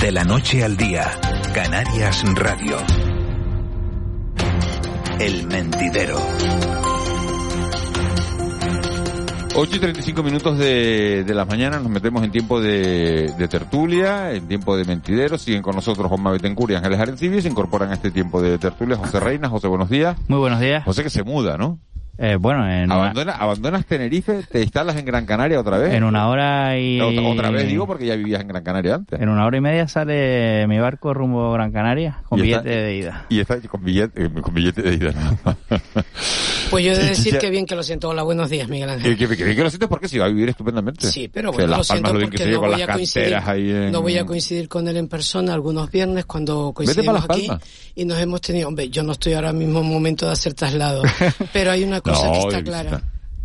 De la noche al día, Canarias Radio. El mentidero. 8 y 35 minutos de, de las mañanas nos metemos en tiempo de, de tertulia, en tiempo de mentideros. Siguen con nosotros Juanma Betancourt y Ángeles Arencibia. Se incorporan a este tiempo de tertulia José Reina. José, buenos días. Muy buenos días. José que se muda, ¿no? Eh, bueno, en una, Abandona, abandonas Tenerife, te instalas en Gran Canaria otra vez. en una hora y... Otra, otra vez digo porque ya vivías en Gran Canaria antes. En una hora y media sale mi barco rumbo a Gran Canaria con billete está- de ida. Y está con billete, eh, con billete de ida. ¿no? Pues yo he de decir que bien que lo siento. Hola, buenos días, Miguel Ángel. Que, que, que, que lo sientes porque si va a vivir estupendamente. Sí, pero O sea, bueno, lo Las Palmas, siento bien porque no voy las a coincidir, en... no voy a coincidir con él en persona algunos viernes cuando para coincidimos aquí y nos hemos tenido, hombre, yo no estoy ahora mismo en momento de hacer traslado, pero hay una cosa No, que está clara.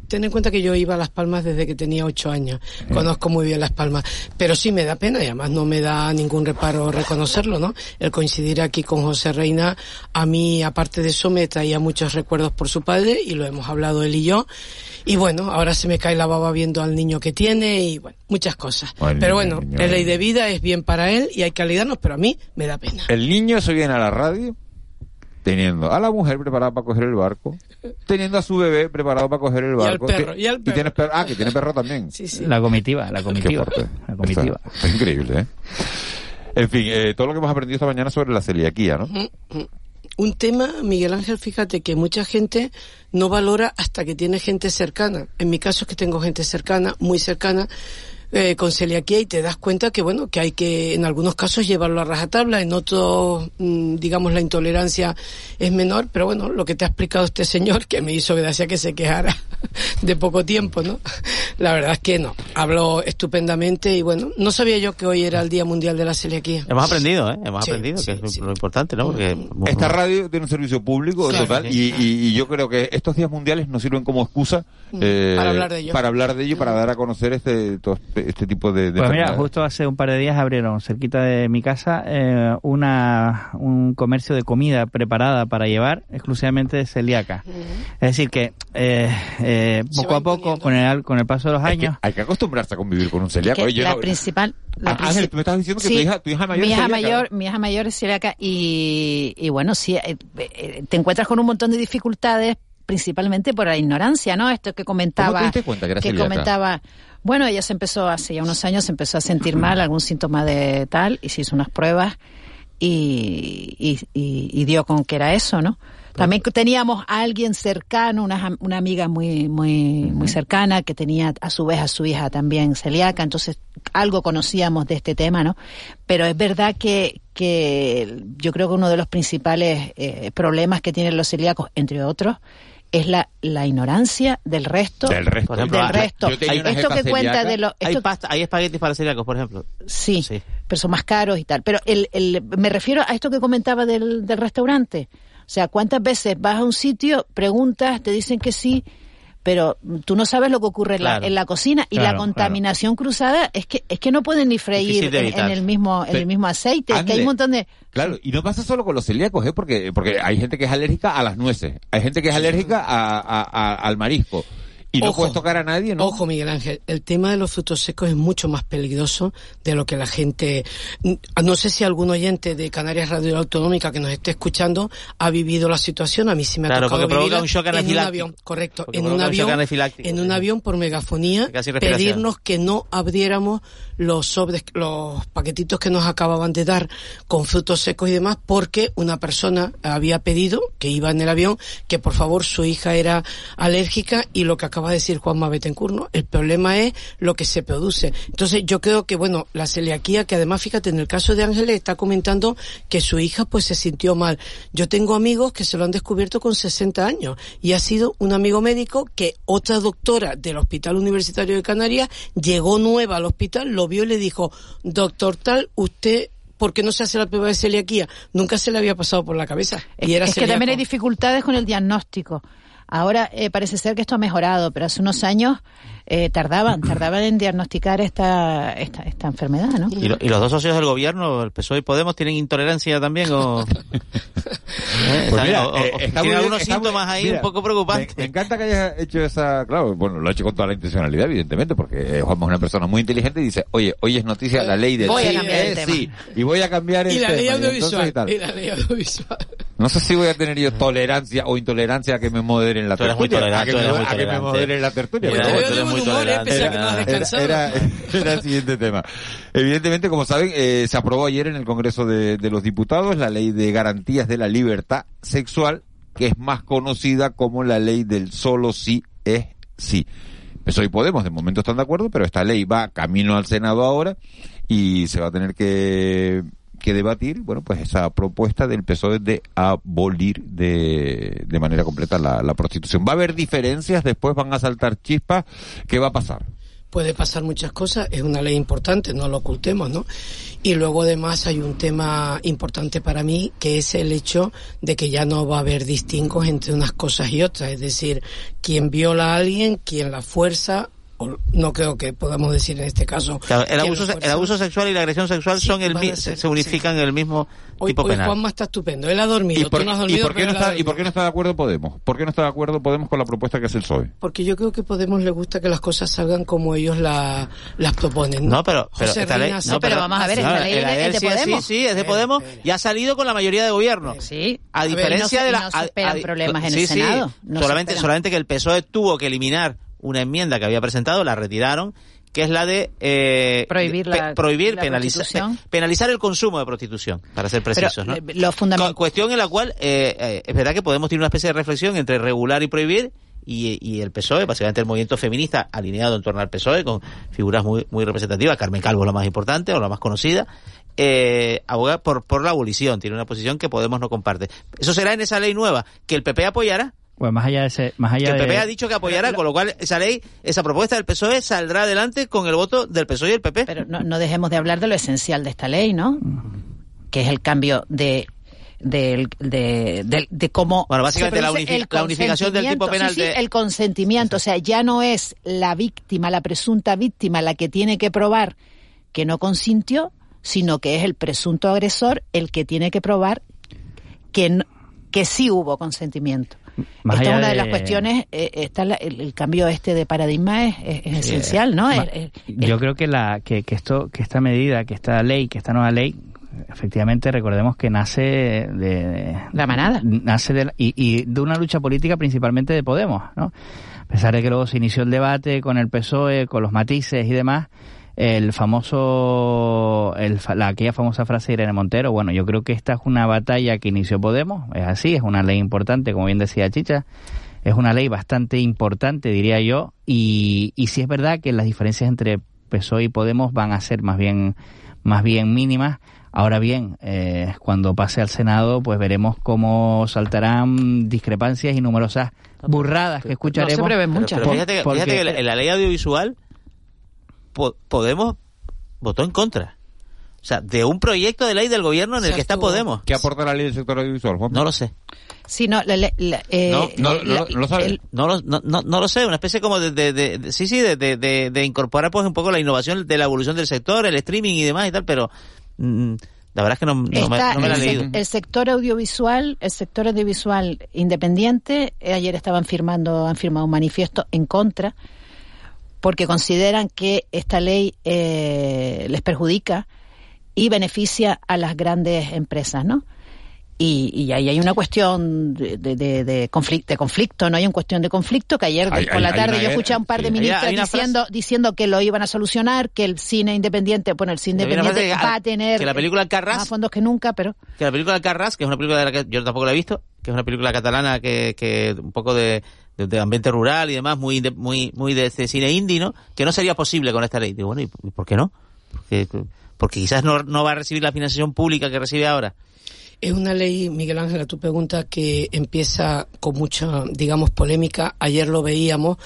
Ten en cuenta que yo iba a Las Palmas desde que tenía ocho años. Conozco muy bien Las Palmas. Pero sí me da pena y además no me da ningún reparo reconocerlo, ¿no? El coincidir aquí con José Reina, a mí, aparte de eso, me traía muchos recuerdos por su padre y lo hemos hablado él y yo. Y bueno, ahora se me cae la baba viendo al niño que tiene y bueno, muchas cosas. Ay, pero bueno, es ley de vida, es bien para él y hay que alidarnos, pero a mí me da pena. El niño se viene a la radio teniendo a la mujer preparada para coger el barco, teniendo a su bebé preparado para coger el Y al barco. perro, y al tienes perro. Ah, que tiene perro también. Sí, sí. La comitiva, la comitiva. La comitiva. Está, está increíble, ¿eh? En fin, eh, todo lo que hemos aprendido esta mañana sobre la celiaquía, ¿no? Un tema, Miguel Ángel, fíjate que mucha gente no valora hasta que tiene gente cercana. En mi caso es que tengo gente cercana, muy cercana, eh, con celiaquía y te das cuenta que, bueno, que hay que en algunos casos llevarlo a rajatabla, en otros, mm, digamos, la intolerancia es menor, pero bueno, lo que te ha explicado este señor, que me hizo gracia que se quejara de poco tiempo, ¿no? La verdad es que no, habló estupendamente y bueno, no sabía yo que hoy era el Día Mundial de la Celiaquía. Hemos aprendido, ¿eh? Hemos Sí, aprendido, sí, que es lo importante, ¿no? Porque Esta radio tiene un servicio público Claro. total y, y- y yo creo que estos días mundiales nos sirven como excusa eh, Para hablar de ello. para hablar de ello, para dar a conocer este todo este, este tipo de, de Pues mira, justo hace un par de días abrieron cerquita de mi casa eh, una un comercio de comida preparada para llevar exclusivamente de celíaca. Es decir que eh, eh, poco a poco, con el con el paso de los que, años, hay que acostumbrarse a convivir con un celíaco. Que Oye, la no- principal... la Ah, Ángel, tú me estás diciendo que tu hija, tu hija mayor mi es hija celíaca. mayor, mi hija mayor es celíaca y, y bueno, sí, eh, te encuentras con un montón de dificultades principalmente por la ignorancia, ¿no? Esto que comentaba, ¿Cómo te diste cuenta que era celíaca? comentaba, bueno, ella se empezó hace ya unos años, se empezó a sentir mal, algún síntoma de tal, y se hizo unas pruebas y, y, y- y dio con que era eso, ¿no? También teníamos a alguien cercano, una, una amiga muy, muy, muy cercana que tenía a su vez a su hija también celíaca, entonces algo conocíamos de este tema, ¿no? Pero es verdad que, que yo creo que uno de los principales eh, problemas que tienen los celíacos, entre otros, es la, la ignorancia del resto. Del resto. Por ejemplo, del resto. yo una esto que cuenta de los... Hay, esto- pasta, hay espaguetis para celíacos, por ejemplo. Sí, pero son más caros y tal. Pero el, el, me refiero a esto que comentaba del, del restaurante. O sea, ¿cuántas veces vas a un sitio, preguntas, te dicen que sí, pero tú no sabes lo que ocurre en, la, en la cocina y Claro, la contaminación cruzada es que es que no pueden ni freír en, el mismo en Pero, el mismo aceite, es que hay un montón de Claro, y no pasa solo con los celíacos, ¿eh? Porque, porque hay gente que es alérgica a las nueces, hay gente que es alérgica a, a- a- al marisco. Y no Ojo. puedes tocar a nadie, ¿no? Ojo, Miguel Ángel, el tema de los frutos secos es mucho más peligroso de lo que la gente... No sé si algún oyente de Canarias Radio Autonómica que nos esté escuchando ha vivido la situación. A mí sí me ha Claro, tocado vivirla un shock en un avión, correcto, Porque en un avión, en un avión por megafonía, pedirnos que no abriéramos los sobres, los paquetitos que nos acababan de dar con frutos secos y demás, porque una persona había pedido que iba en el avión que por favor su hija era alérgica y lo que acaba de decir Juanma Betancourt, ¿no? El problema es lo que se produce. Entonces yo creo que, bueno, la celiaquía, que además, fíjate, en el caso de Ángeles está comentando que su hija pues se sintió mal. Yo tengo amigos que se lo han descubierto con 60 años y ha sido un amigo médico que otra doctora del Hospital Universitario de Canarias llegó nueva al hospital, lo vio y le dijo, doctor tal, usted ¿por qué no se hace la prueba de celiaquía? Nunca se le había pasado por la cabeza. Y era es que también hay dificultades con el diagnóstico. Ahora eh, parece ser que esto ha mejorado, pero hace unos años eh, tardaban, tardaban en diagnosticar esta, esta, esta enfermedad, ¿no? ¿Y, lo, ¿Y, los dos socios del gobierno, el PSOE y Podemos, tienen intolerancia también o, ¿Eh? Pues mira, o, eh, o tienen algunos síntomas muy- ahí mira, un poco preocupantes. Me, me encanta que hayas hecho esa, claro, bueno, lo ha hecho con toda la intencionalidad, evidentemente, porque eh, Juanma es una persona muy inteligente y dice, oye, hoy es noticia la ley del Voy a sí, cambiar el tema. sí, y voy a cambiar el Y la tema. ley y entonces audiovisual. y tal. Y la ley audiovisual. No sé si voy a tener yo tolerancia o intolerancia a que me moderen la Tú eres muy tertulia. a que, tolerante, me, a moderen la tertulia. Muy- que no Era, descansado. era- era el siguiente tema. Evidentemente, como saben, eh, se aprobó ayer en el Congreso de, de los Diputados la ley de garantías de la libertad sexual, que es más conocida como la ley del solo sí es sí. PSOE y Podemos de momento están de acuerdo, pero esta ley va camino al Senado ahora y se va a tener que, que debatir, bueno, pues esa propuesta del PSOE de abolir de, de manera completa la, la prostitución. Va a haber diferencias, después van a saltar chispas. ¿Qué va a pasar? puede pasar muchas cosas, es una ley importante, no lo ocultemos, ¿no? Y luego además hay un tema importante para mí, que es el hecho de que ya no va a haber distingos entre unas cosas y otras, es decir, quien viola a alguien, quien la fuerza, no creo que podamos decir en este caso. Claro, el, abuso, el abuso sexual y la agresión sexual Sí, son el a ser, se unifican en el mismo Hoy, tipo hoy penal. Juanma está estupendo, él ha dormido, ¿Y por, tú no has y dormido, por qué pero no está, ¿Y por qué no está de acuerdo Podemos? ¿Por qué no está de acuerdo Podemos con la propuesta que hace el PSOE? Porque yo creo que Podemos le gusta que las cosas salgan como ellos la, las proponen. No, pero, pero José esta ley, Reina, sí, no, pero vamos a ver, esta no, ley es de- de sí, sí, Podemos. Sí, es de Podemos y ha salido con la mayoría de gobierno. Sí. A ver, diferencia no se- de y la... no se a- a- problemas en sí, el sí, Senado. No se solamente, solamente que el PSOE tuvo que eliminar una enmienda que había presentado, la retiraron, que es la de eh, Prohibir la- pe- prohibir la penalizar, prostitución. penalizar el consumo de prostitución, para ser precisos, Pero, ¿no? eh, lo fundamental. Cu- Cuestión en la cual eh, eh, es verdad que podemos tener una especie de reflexión entre regular y prohibir y, y el PSOE, básicamente el movimiento feminista alineado en torno al PSOE con figuras muy, muy representativas, Carmen Calvo es la más importante o la más conocida, eh, aboga por, por la abolición, tiene una posición que Podemos no comparte. Eso será en esa ley nueva que el PP apoyará, Pues más allá de ese, más que allá el de, PP ha dicho que apoyará, con lo cual esa ley, esa propuesta del PSOE saldrá adelante con el voto del PSOE y el PP. Pero no, no dejemos de hablar de lo esencial de esta ley, ¿no? Que es el cambio de de, de, de cómo Bueno, básicamente la el la unificación del tipo penal Sí, sí, de- el consentimiento, o sea, ya no es la víctima, la presunta víctima la que tiene que probar que no consintió, sino que es el presunto agresor el que tiene que probar que no- que sí hubo consentimiento. Más Esta es una de, de- las cuestiones, eh, está la- el, el cambio este de paradigma es, es- esencial, ¿no? Es- Yo creo que la que, que esto que esta medida, que esta ley, que esta nueva ley, efectivamente recordemos que nace de La manada. nace de y, y de una lucha política principalmente de Podemos, ¿no? A pesar de que luego se inició el debate con el PSOE, con los matices y demás, el famoso, el, fa- la, aquella famosa frase de Irene Montero, bueno, yo creo que esta es una batalla que inició Podemos, es así, es una ley importante, como bien decía Chicha, es una ley bastante importante, diría yo, y, y sí es verdad que las diferencias entre PSOE y Podemos van a ser más bien, más bien mínimas. Ahora bien, eh, cuando pase al Senado, pues veremos cómo saltarán discrepancias y numerosas burradas que escucharemos. Pero- pero fíjate, que- Porque- fíjate que en la ley audiovisual Podemos votó en contra. O sea, de un proyecto de ley del gobierno en el que está Podemos. ¿Qué aporta la ley del sector audiovisual, Juan? No lo sé. Sí, no, la- la- la- eh, no, la- el- No lo, no, no, no lo sé, una especie como de, de, de- de- sí, sí, de, de, de- de incorporar pues un poco la innovación de la evolución del sector, el streaming y demás y tal, pero mm, la verdad es que no, no me, Está no me la he leído. el sector audiovisual, el sector audiovisual independiente, eh, ayer estaban firmando, han firmado un manifiesto en contra, porque consideran que esta ley eh, les perjudica y beneficia a las grandes empresas, ¿no? Y, y ahí hay una cuestión de, de, de- de conflicto, de conflicto, ¿no? Hay una cuestión de conflicto que ayer Hay- por hay- la tarde una yo escuché a un par de ministros diciendo, diciendo que lo iban a solucionar, que el cine independiente, bueno, el cine independiente que- va a tener que la película Carras- más fondos que nunca, pero que la película Carras, que es una película de la que yo tampoco la he visto, que es una película catalana que, que un poco de, de, ambiente rural y demás, muy de, muy muy de cine indie, ¿no? Que no sería posible con esta ley. Digo, bueno, ¿y por qué no? Porque, porque quizás no, no va a recibir la financiación pública que recibe ahora. Es una ley, Miguel Ángel, a tu pregunta, que empieza con mucha, digamos, polémica. Ayer lo veíamos,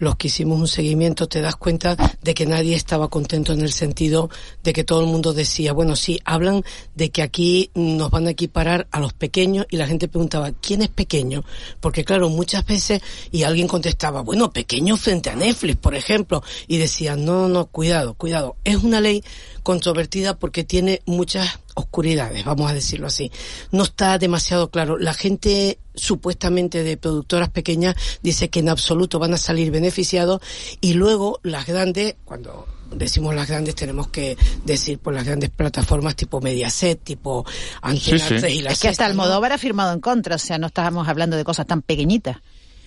los que hicimos un seguimiento, te das cuenta de que nadie estaba contento en el sentido de que todo el mundo decía, bueno, sí, hablan de que aquí nos van a equiparar a los pequeños y la gente preguntaba, ¿quién es pequeño? Porque claro, muchas veces, y alguien contestaba, bueno, pequeño frente a Netflix, por ejemplo, y decía, no, no, cuidado, cuidado. Es una ley controvertida porque tiene muchas oscuridades, vamos a decirlo así. No está demasiado claro. La gente supuestamente de productoras pequeñas dice que en absoluto van a salir beneficiados y luego las grandes, cuando decimos las grandes tenemos que decir por las grandes plataformas tipo Mediaset, tipo Antena 3 y la Es que hasta Almodóvar ha firmado en contra, o sea, no estábamos hablando de cosas tan pequeñitas.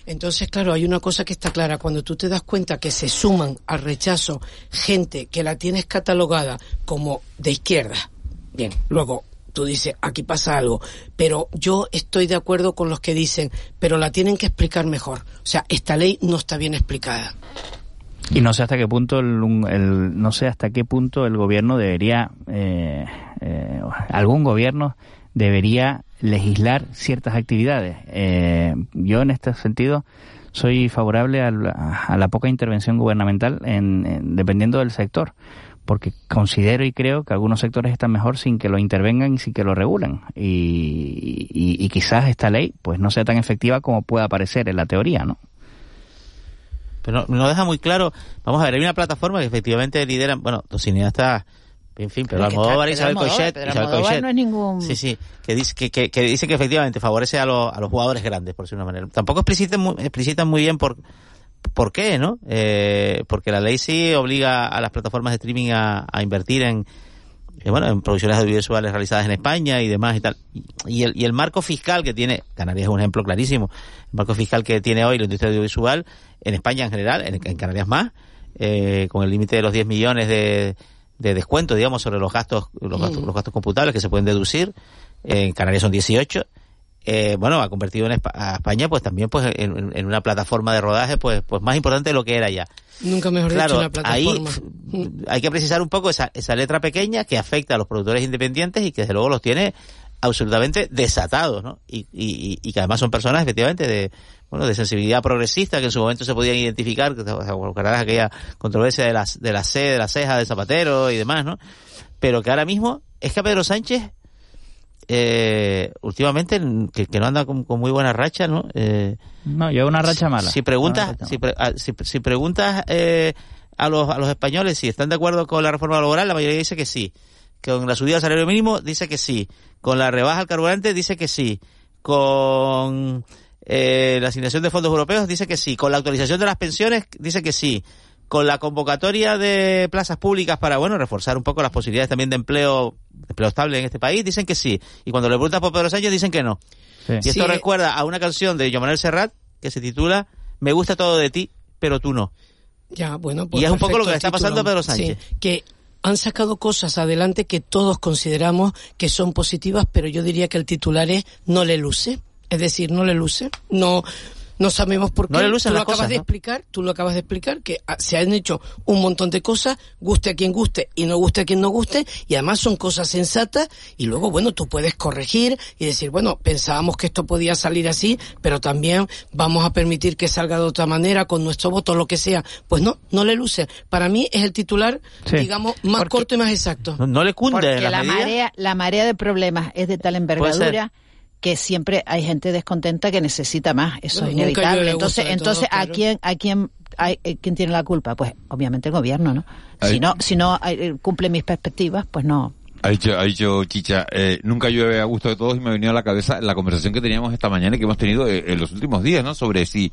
Entonces, claro, hay una cosa que está clara. Cuando tú te das cuenta que se suman al rechazo gente que la tienes catalogada como de izquierda, bien, luego tú dices, aquí pasa algo, pero yo estoy de acuerdo con los que dicen, pero la tienen que explicar mejor. O sea, esta ley no está bien explicada. Y no sé hasta qué punto el, no sé hasta qué punto el gobierno debería eh, eh, algún gobierno debería legislar ciertas actividades. Eh, yo en este sentido soy favorable a la, poca intervención gubernamental en, dependiendo del sector, porque considero y creo que algunos sectores están mejor sin que lo intervengan y sin que lo regulen. Y, y, quizás esta ley pues no sea tan efectiva como pueda parecer en la teoría, ¿no? Pero no, deja muy claro. Vamos a ver, hay una plataforma que efectivamente lideran, bueno, los cineastas en fin, pero Almodóvar y Isabel Coixet, Isabel Coixet, no es ningún... sí, sí, que dice que, que, que, dice que efectivamente favorece a, los a los jugadores grandes, por decirlo de una manera. Tampoco explicitan muy, explicitan muy bien por, por qué, ¿no? Eh, porque la ley sí obliga a las plataformas de streaming a, a invertir en, eh, bueno, en producciones audiovisuales realizadas en España y demás y tal. Y el, y el marco fiscal que tiene, Canarias es un ejemplo clarísimo, el marco fiscal que tiene hoy la industria audiovisual, en España en general, en, en Canarias más, eh, con el límite de los 10 millones de de descuento, digamos, sobre los gastos, los gastos, los gastos computables que se pueden deducir. En Canarias son 18. Eh, bueno, ha convertido en a España, pues también, pues, en, una plataforma de rodaje, pues, pues más importante de lo que era ya. Nunca mejor dicho, una plataforma. Ahí hay que precisar un poco esa, esa letra pequeña que afecta a los productores independientes y que desde luego los tiene absolutamente desatados, ¿no? Y, y, y que además son personas, efectivamente, de, bueno, de sensibilidad progresista que en su momento se podían identificar, que aquella controversia de la, de la C, de la ceja de Zapatero y demás, ¿no? Pero que ahora mismo es que a Pedro Sánchez, eh, últimamente, que, no anda con, muy buena racha, ¿no? Eh, no, lleva una racha mala. Si preguntas, si, ah, si, si, preguntas eh, a, los, a los españoles si están de acuerdo con la reforma laboral, la mayoría dice que sí. Con la subida del salario mínimo dice que sí. Con la rebaja al carburante dice que sí. Con eh, la asignación de fondos europeos dice que sí. Con la actualización de las pensiones dice que sí. Con la convocatoria de plazas públicas para, bueno, reforzar un poco las posibilidades también de empleo, empleo estable en este país, dicen que sí. Y cuando le preguntas por Pedro Sánchez dicen que no. Y esto recuerda a una canción de Joan Serrat que se titula Me gusta todo de ti, pero tú no. Ya, bueno, pues y es un poco lo que le está pasando a Pedro Sánchez. que han sacado cosas adelante que todos consideramos que son positivas, pero yo diría que el titular es no le luce. Es decir, no le luce, no, no sabemos por qué. No le tú lo acabas de explicar, tú lo acabas de explicar que ah, se han hecho un montón de cosas, guste a quien guste y no guste a quien no guste, y además son cosas sensatas y luego bueno, tú puedes corregir y decir, bueno, pensábamos que esto podía salir así, pero también vamos a permitir que salga de otra manera con nuestro voto lo que sea. Pues no, no le luce. Para mí es el titular, digamos, más corto y más exacto. No, le cunde Porque la, marea, la marea de problemas es de tal envergadura que siempre hay gente descontenta que necesita más, eso es inevitable. Entonces, entonces ¿a quién a quién hay, eh, quién tiene la culpa? Pues obviamente el gobierno, ¿no? Si no si no eh, cumple mis perspectivas, pues no. Ha dicho, ha dicho Chicha, eh, nunca llueve a gusto de todos y me ha venido a la cabeza la conversación que teníamos esta mañana y que hemos tenido en los últimos días, ¿no? Sobre si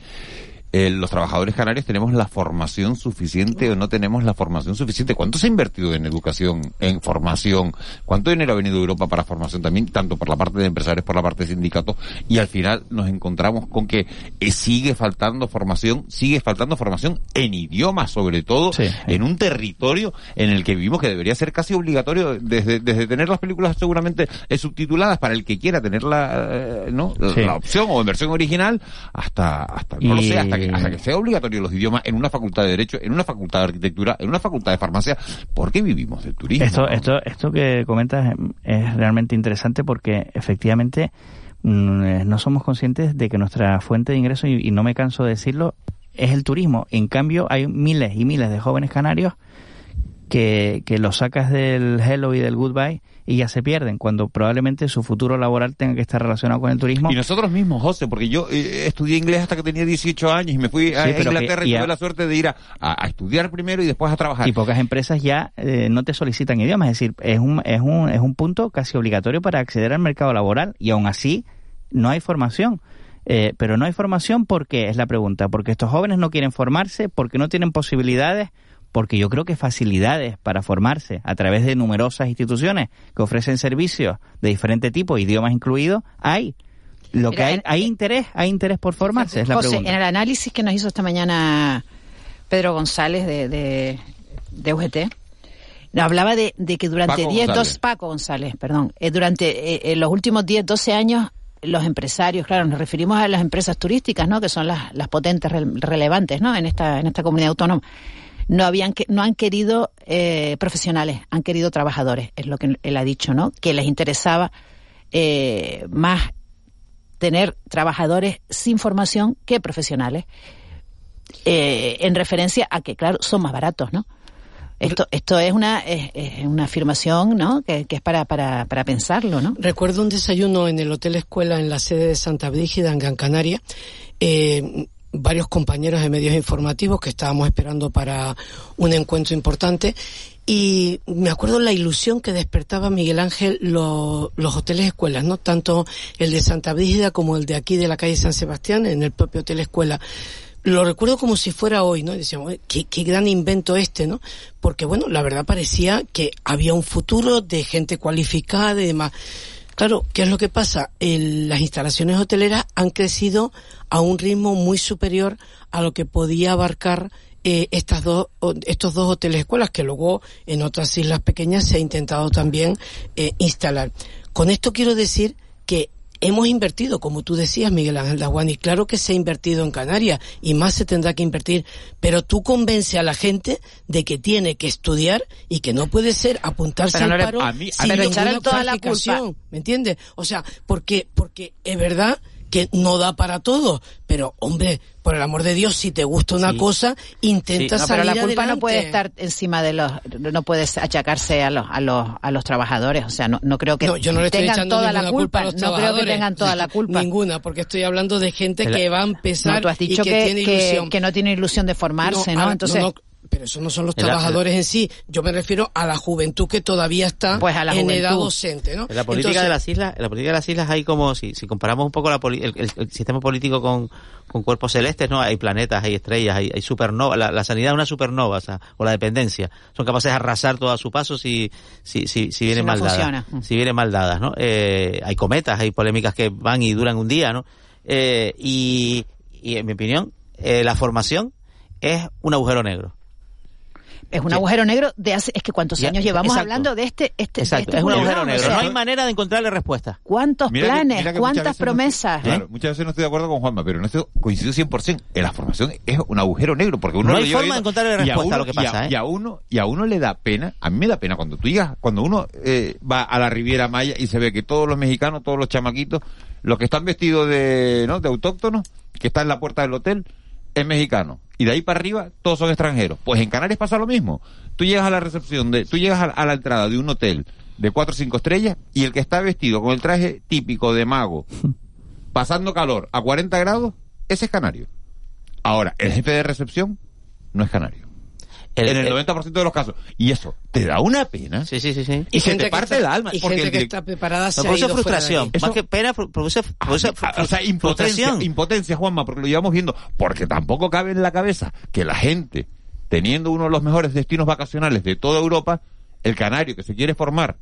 eh, los trabajadores canarios tenemos la formación suficiente o no tenemos la formación suficiente. ¿Cuánto se ha invertido en educación, en formación? ¿Cuánto dinero ha venido de Europa para formación también, tanto por la parte de empresarios, por la parte de sindicatos? Y al final nos encontramos con que eh, sigue faltando formación, sigue faltando formación en idiomas, sobre todo, en un territorio en el que vivimos que debería ser casi obligatorio desde, desde tener las películas seguramente eh, subtituladas para el que quiera tener la, ¿no? la opción o en versión original hasta, hasta no lo sé, hasta que, hasta que sea obligatorio los idiomas en una facultad de Derecho, en una facultad de Arquitectura, en una facultad de Farmacia, ¿por qué vivimos del turismo? Esto, esto, esto que comentas es realmente interesante porque efectivamente mm, eh, no somos conscientes de que nuestra fuente de ingreso, y, y no me canso de decirlo, es el turismo. En cambio, hay miles y miles de jóvenes canarios que, que los sacas del hello y del goodbye y ya se pierden, cuando probablemente su futuro laboral tenga que estar relacionado con el turismo. Y nosotros mismos, José, porque yo eh, estudié inglés hasta que tenía 18 años y me fui a, Sí, Inglaterra que- y y tuve la suerte de ir a, a- a estudiar primero y después a trabajar. Y pocas empresas ya eh, no te solicitan idiomas, es decir, es un, es, un, es un punto casi obligatorio para acceder al mercado laboral y aún así no hay formación. Eh, pero no hay formación porque es la pregunta, porque estos jóvenes no quieren formarse, porque no tienen posibilidades, porque yo creo que facilidades para formarse a través de numerosas instituciones que ofrecen servicios de diferente tipo, idiomas incluidos, hay. Lo que hay, hay interés, hay interés por formarse, es la José, pregunta. en el análisis que nos hizo esta mañana Pedro González de, de, de UGT, nos hablaba de, de que durante Paco 10, González. dos, Paco González, perdón, eh, durante eh, eh, los últimos 10, 12 años, los empresarios, claro, nos referimos a las empresas turísticas, ¿no? Que son las, las potentes re- relevantes, ¿no? En esta, en esta comunidad autónoma. No habían no han querido eh, profesionales, han querido trabajadores, es lo que él ha dicho, ¿no? Que les interesaba eh, más tener trabajadores sin formación que profesionales, eh, en referencia a que, claro, son más baratos, ¿no? Esto, esto es una, una afirmación, ¿no? Que, que es para, para, para pensarlo, ¿no? Recuerdo un desayuno en el Hotel Escuela en la sede de Santa Brígida, en Gran Canaria. Eh, varios compañeros de medios informativos que estábamos esperando para un encuentro importante. Y me acuerdo la ilusión que despertaba Miguel Ángel lo- los hoteles escuelas, ¿no? Tanto el de Santa Brígida como el de aquí de la calle San Sebastián, en el propio Hotel Escuela. Lo recuerdo como si fuera hoy, ¿no? Decíamos, "Oye, qué, qué gran invento este, ¿no? Porque, bueno, la verdad parecía que había un futuro de gente cualificada y demás. Claro, ¿qué es lo que pasa? El- las instalaciones hoteleras han crecido a un ritmo muy superior a lo que podía abarcar eh, estas dos, estos dos hoteles escuelas que luego en otras islas pequeñas se ha intentado también eh, instalar. Con esto quiero decir que hemos invertido, como tú decías, Miguel Ángel Daguani, claro que se ha invertido en Canarias y más se tendrá que invertir, pero tú convence a la gente de que tiene que estudiar y que no puede ser apuntarse Pero al paro a mí- sin pero ninguna toda la cualificación, ¿me entiendes? O sea, porque, porque es verdad que no da para todo, pero hombre, por el amor de Dios, si te gusta una Sí. cosa, intenta No, pero salir la culpa no puede estar encima de los, no puede achacarse a los, a los, a los trabajadores. O sea, no, no creo que No, yo no le estoy tengan echando toda la culpa culpa. a los no creo que tengan toda la culpa. Ninguna, porque estoy hablando de gente que va a empezar No, tú has y dicho que, que, tiene que- ilusión. que no tiene ilusión de formarse, ¿no? Entonces, no, pero eso no son los trabajadores en sí. Yo me refiero a la juventud que todavía está Pues a la en edad juventud. docente, ¿no? En la política Entonces, de las islas, en la política de las islas hay como si, si comparamos un poco la poli- el, el- el sistema político con, con cuerpos celestes, ¿no? Hay planetas, hay estrellas, hay, hay supernovas. La, la sanidad es una supernova, o, sea, o la dependencia. Son capaces de arrasar todo a su paso si, si, si, si vienen Si no mal dadas. funciona. Si vienen mal dadas, ¿no? Eh, hay cometas, hay polémicas que van y duran un día, ¿no? Eh, y, y en mi opinión, eh, la formación es un agujero negro. Es un agujero negro de hace, es que cuántos Ya, años llevamos exacto. hablando de este, este, de Exacto, este es un agujero programa, negro. o sea, no hay manera de encontrarle respuesta. ¿Cuántos Mira planes? mira que muchas ¿Cuántas no- promesas? Claro, muchas veces no estoy de acuerdo con Juanma, pero en esto coincido 100%. En la formación es un agujero negro, porque uno No hay forma de encontrarle respuesta a uno- lo que y pasa, ¿eh? Y a uno, y a uno le da pena, a mí me da pena cuando tú llegas, cuando uno eh, va a la Riviera Maya y se ve que todos los mexicanos, todos los chamaquitos, los que están vestidos de, ¿no? de autóctonos, que están en la puerta del hotel, es mexicano. Y de ahí para arriba, todos son extranjeros. Pues en Canarias pasa lo mismo. Tú llegas a la recepción de, tú llegas a, a la entrada de un hotel de cuatro o cinco estrellas y el que está vestido con el traje típico de mago, pasando calor a 40 grados, ese es canario. Ahora, el jefe de recepción no es canario. En el 90% de los casos. Y eso te da una pena. Sí, sí, sí. sí. Y, se te parte el alma. Y porque gente el que está preparada se ha produce ido fuera de frustración. ahí. Más que pena, pro- produce, produce Ah, o sea, impotencia, frustración. impotencia, Juanma, porque lo llevamos viendo. Porque tampoco cabe en la cabeza que la gente, teniendo uno de los mejores destinos vacacionales de toda Europa, el canario que se quiere formar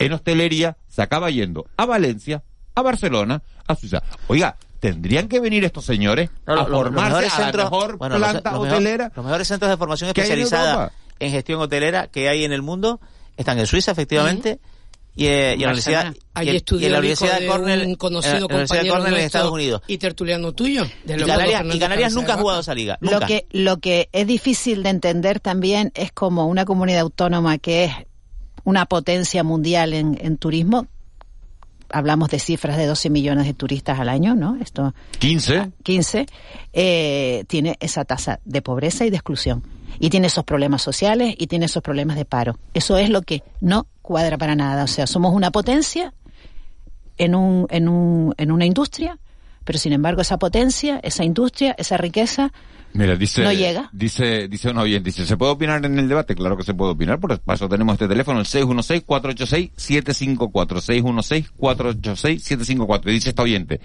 en hostelería, se acaba yendo a Valencia, a Barcelona, a Suiza. Oiga, tendrían que venir estos señores No, lo- a lo- los formarse mejores a la centros- mejor bueno, los- planta los mejor- hotelera. los mejores centros de formación en especializada en gestión hotelera que hay en el mundo están en Suiza, efectivamente. Y, eh, y en la. Universidad, y en- y estudió en la hijo Universidad de Cornell, un conocido en la Universidad de compañero Cornell en Estados Unidos. y tertuliano tuyo. De Y Canarias, y Canarias nunca ha jugado esa liga. Lo que, lo que es difícil de entender también es como una comunidad autónoma que es una potencia mundial en, en turismo. Hablamos de cifras de 12 millones de turistas al año, ¿no? Esto 15. 15, eh, tiene esa tasa de pobreza y de exclusión. Y tiene esos problemas sociales y tiene esos problemas de paro. Eso es lo que no cuadra para nada. O sea, somos una potencia en, un, en, un, en una industria, pero sin embargo esa potencia, esa industria, esa riqueza Mira, dice, No llega. dice, dice un oyente, dice, ¿se puede opinar en el debate? Claro que se puede opinar, por eso tenemos este teléfono, el 616-486-754, 616-486-754. Y dice esta oyente,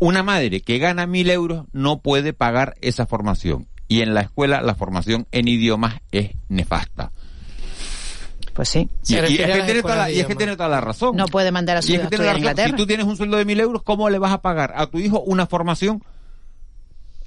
una madre que gana mil euros no puede pagar esa formación. Y en la escuela la formación en idiomas es nefasta. Pues sí. Y, y es, que tiene toda la, escuelas de y es que idiomas. tiene toda la razón. no puede mandar a su Y es hijo que a. Si tú tienes un sueldo de mil euros, ¿cómo le vas a pagar a tu hijo una formación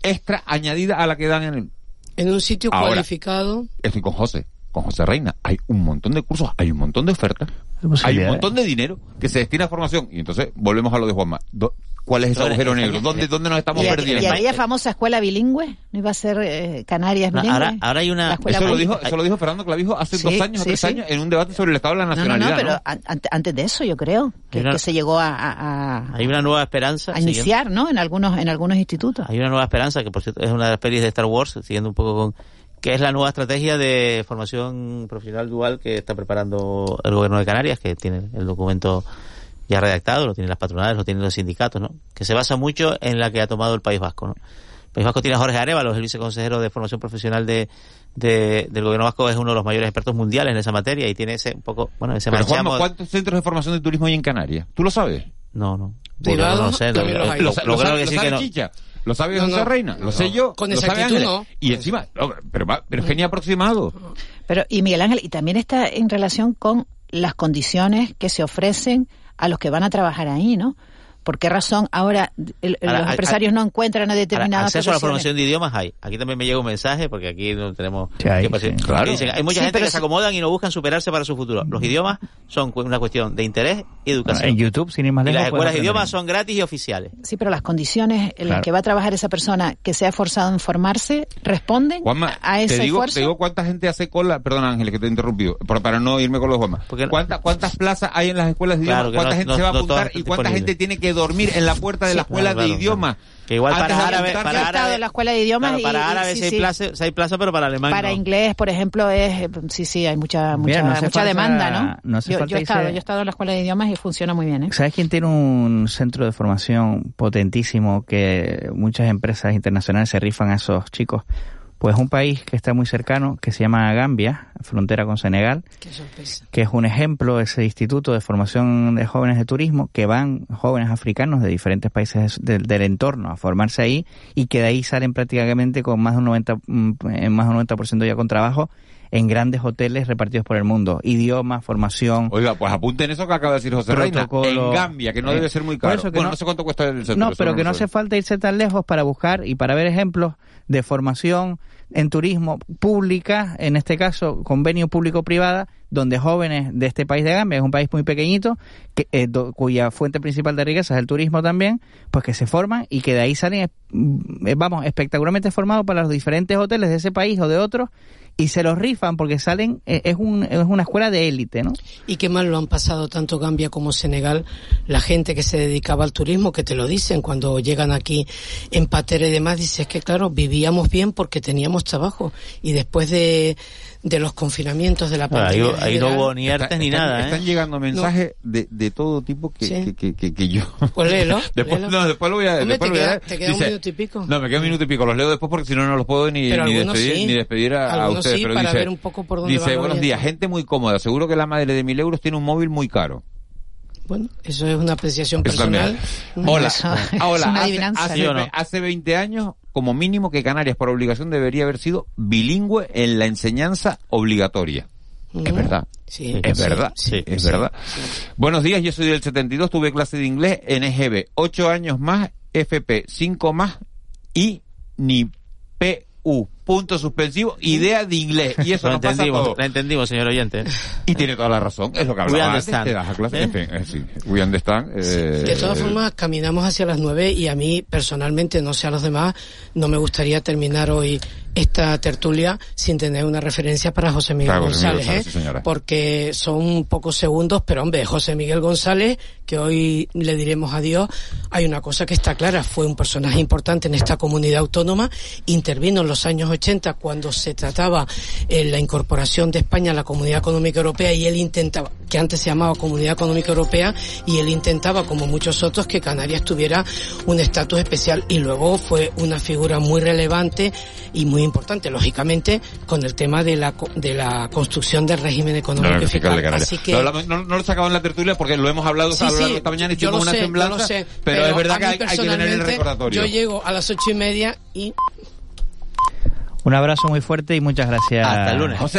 extra añadida a la que dan en el... En un sitio Ahora, cualificado. Estoy con José, con José Reina. Hay un montón de cursos, hay un montón de ofertas, hay un posibilidades. montón de dinero que se destina a formación. Y entonces volvemos a lo de Juanma. Do- ¿Cuál es ese agujero España- negro? ¿Dónde, ¿Dónde nos estamos y, perdiendo? y aquella famosa escuela bilingüe, ¿no iba a ser eh, Canarias No, bilingüe? ahora, ahora hay una... Eso lo, dijo, eso lo dijo Fernando Clavijo hace Sí, dos años o sí, tres sí. años en un debate sobre el estado de la No, no, nacionalidad. no, pero ¿no? an- antes de eso yo creo que, Hay una- que se llegó a, Hay una nueva esperanza. a siguiendo- iniciar, ¿no? En algunos en algunos institutos. Hay una nueva esperanza, que por cierto es una de las pelis de Star Wars, siguiendo un poco con... que es la nueva estrategia de formación profesional dual que está preparando el gobierno de Canarias, que tiene el documento ya redactado, lo tienen las patronales, lo tienen los sindicatos, ¿no? Que se basa mucho en la que ha tomado el País Vasco, ¿no? El País Vasco tiene a Jorge Arevalo, el viceconsejero de formación profesional de, de- del gobierno vasco, es uno de los mayores expertos mundiales en esa materia y tiene ese un poco, bueno, ese Pero marchamo- ¿cuántos centros de formación de turismo hay en Canarias? ¿Tú lo sabes? No, no. Privado, no lo sé, no, los lo- lo- ¿Lo, lo creo lo sabe, que lo sí sabe que no. ¿Lo sabe No, José no. Reina? ¿Lo sé No. yo? Con ¿Lo sabe exactitud no. Y encima, no, pero, va- pero es que ni aproximado. Pero y Miguel Ángel, y también está en relación con las condiciones que se ofrecen a los que van a trabajar ahí, ¿no? ¿Por qué razón ahora el- Ahora, los empresarios no encuentran a Ahora, determinadas acceso a la formación de idiomas hay. Aquí también me llega un mensaje, porque aquí no tenemos... Sí, hay, sí. Claro. Dicen, hay mucha Sí, gente que se acomodan y no buscan superarse para su futuro. Los idiomas son una cuestión de interés y educación. En YouTube, sin ir más y lejos. las puedes escuelas de idiomas son gratis y oficiales. Sí, pero las condiciones en las Claro. que va a trabajar esa persona que se ha esforzado en formarse responden Juanma, a ese te digo, esfuerzo. te digo cuánta gente hace cola, perdón Ángeles que te he interrumpido, para no irme con los Juanma. ¿Cuánta- ¿Cuántas plazas hay en las escuelas de Claro, idiomas? que ¿Cuánta no- gente no- se va a apuntar y cuánta gente tiene que dormir en la puerta de Sí, la escuela claro, de claro. Que igual Antes para apuntarte para he estado árabes, en la escuela de idiomas claro, y- para y- árabes sí, sí hay, plaza, sí hay plaza, pero para alemán Para no. inglés, por ejemplo, es sí, sí, hay mucha mucha, Mira, no hace mucha falta- demanda, ¿no? no yo, he estado, yo he estado en la escuela de idiomas y funciona muy bien, ¿eh? ¿Sabes quién tiene un centro de formación potentísimo que muchas empresas internacionales se rifan a esos chicos? Pues un país que está muy cercano, que se llama Gambia, frontera con Senegal, Qué que es un ejemplo, ese instituto de formación de jóvenes de turismo, que van jóvenes africanos de diferentes países del, del entorno a formarse ahí y que de ahí salen prácticamente con más de un 90, mm, en más de un 90% ya con trabajo en grandes hoteles repartidos por el mundo. Idioma, formación. Oiga, pues apunten eso que acaba de decir José Reina. En Gambia, que no Eh, debe ser muy por caro. eso que bueno, no- no sé cuánto cuesta el centro. No, pero que no hace falta irse tan lejos para buscar y para ver ejemplos de formación en turismo pública, en este caso convenio público-privada, donde jóvenes de este país de Gambia, es un país muy pequeñito, que, eh, cuya fuente principal de riqueza es el turismo también, pues que se forman y que de ahí salen, eh, vamos, espectacularmente formados para los diferentes hoteles de ese país o de otros y se los rifan porque salen, eh, es, un, es una escuela de élite, ¿no? Y qué mal lo han pasado tanto Gambia como Senegal, la gente que se dedicaba al turismo, que te lo dicen cuando llegan aquí en patera y demás, dices que claro, vivíamos bien porque teníamos trabajo y después de, de los confinamientos de la ahí, pandemia. ahí no general, hubo ni Está- ERTES ni están- nada, ¿eh? Están llegando mensajes de, de todo tipo que, Sí. que, que, que- que yo... Pues léelo, después, léelo. no, después lo voy a... Hombre, después te lo voy a- queda- te queda un minuto y pico. No, me queda un minuto y pico. Los leo después porque si no, no los puedo ni, ni despedir, sí. ni despedir a, a Algunos sí, pero para dice, ver un poco por dónde dice van buenos días, gente muy cómoda, seguro que la madre de mil euros tiene un móvil muy caro. Bueno, eso es una apreciación Eso personal. también. Hola, hace, hace, ¿Sí o no? ve- hace 20 años, como mínimo que Canarias por obligación debería haber sido bilingüe en la enseñanza obligatoria. Es verdad. Sí, es sí, verdad, sí, es sí, verdad. Buenos días, yo soy del 72, tuve clase de inglés en EGB, 8 años más, FP, 5 más y ni PU. Punto suspensivo, idea de inglés. Y eso Lo nos pasa entendimos, todo. la entendimos, señor oyente. Y tiene toda la razón, es lo que We hablaba antes, understand. te das a clase, ¿Eh? en fin, eh, sí, we understand, eh, De todas formas, caminamos hacia las nueve y a mí personalmente, no sé a los demás, no me gustaría terminar hoy esta tertulia sin tener una referencia para José Miguel Para José Miguel González, ¿eh? sí, porque son pocos segundos, pero hombre, José Miguel González, que hoy le diremos adiós, hay una cosa que está clara, fue un personaje importante en esta comunidad autónoma, intervino en los años 80 cuando se trataba eh, la incorporación de España a la Comunidad Económica Europea y él intentaba, que antes se llamaba Comunidad Económica Europea, y él intentaba, como muchos otros, que Canarias tuviera un estatus especial y luego fue una figura muy relevante y muy importante, lógicamente, con el tema de la, co- de la construcción del régimen económico No, no, y fiscal de fiscal. Canarias. Así que, no, no lo sacamos en la tertulia porque lo hemos hablado Sí, a lo largo sí, de esta mañana y lo una sé, semblanza, sé, pero, es verdad que hay, hay que tener el personalmente, recordatorio. Yo llego a las ocho y media y Un abrazo muy fuerte y muchas gracias. Hasta el lunes. José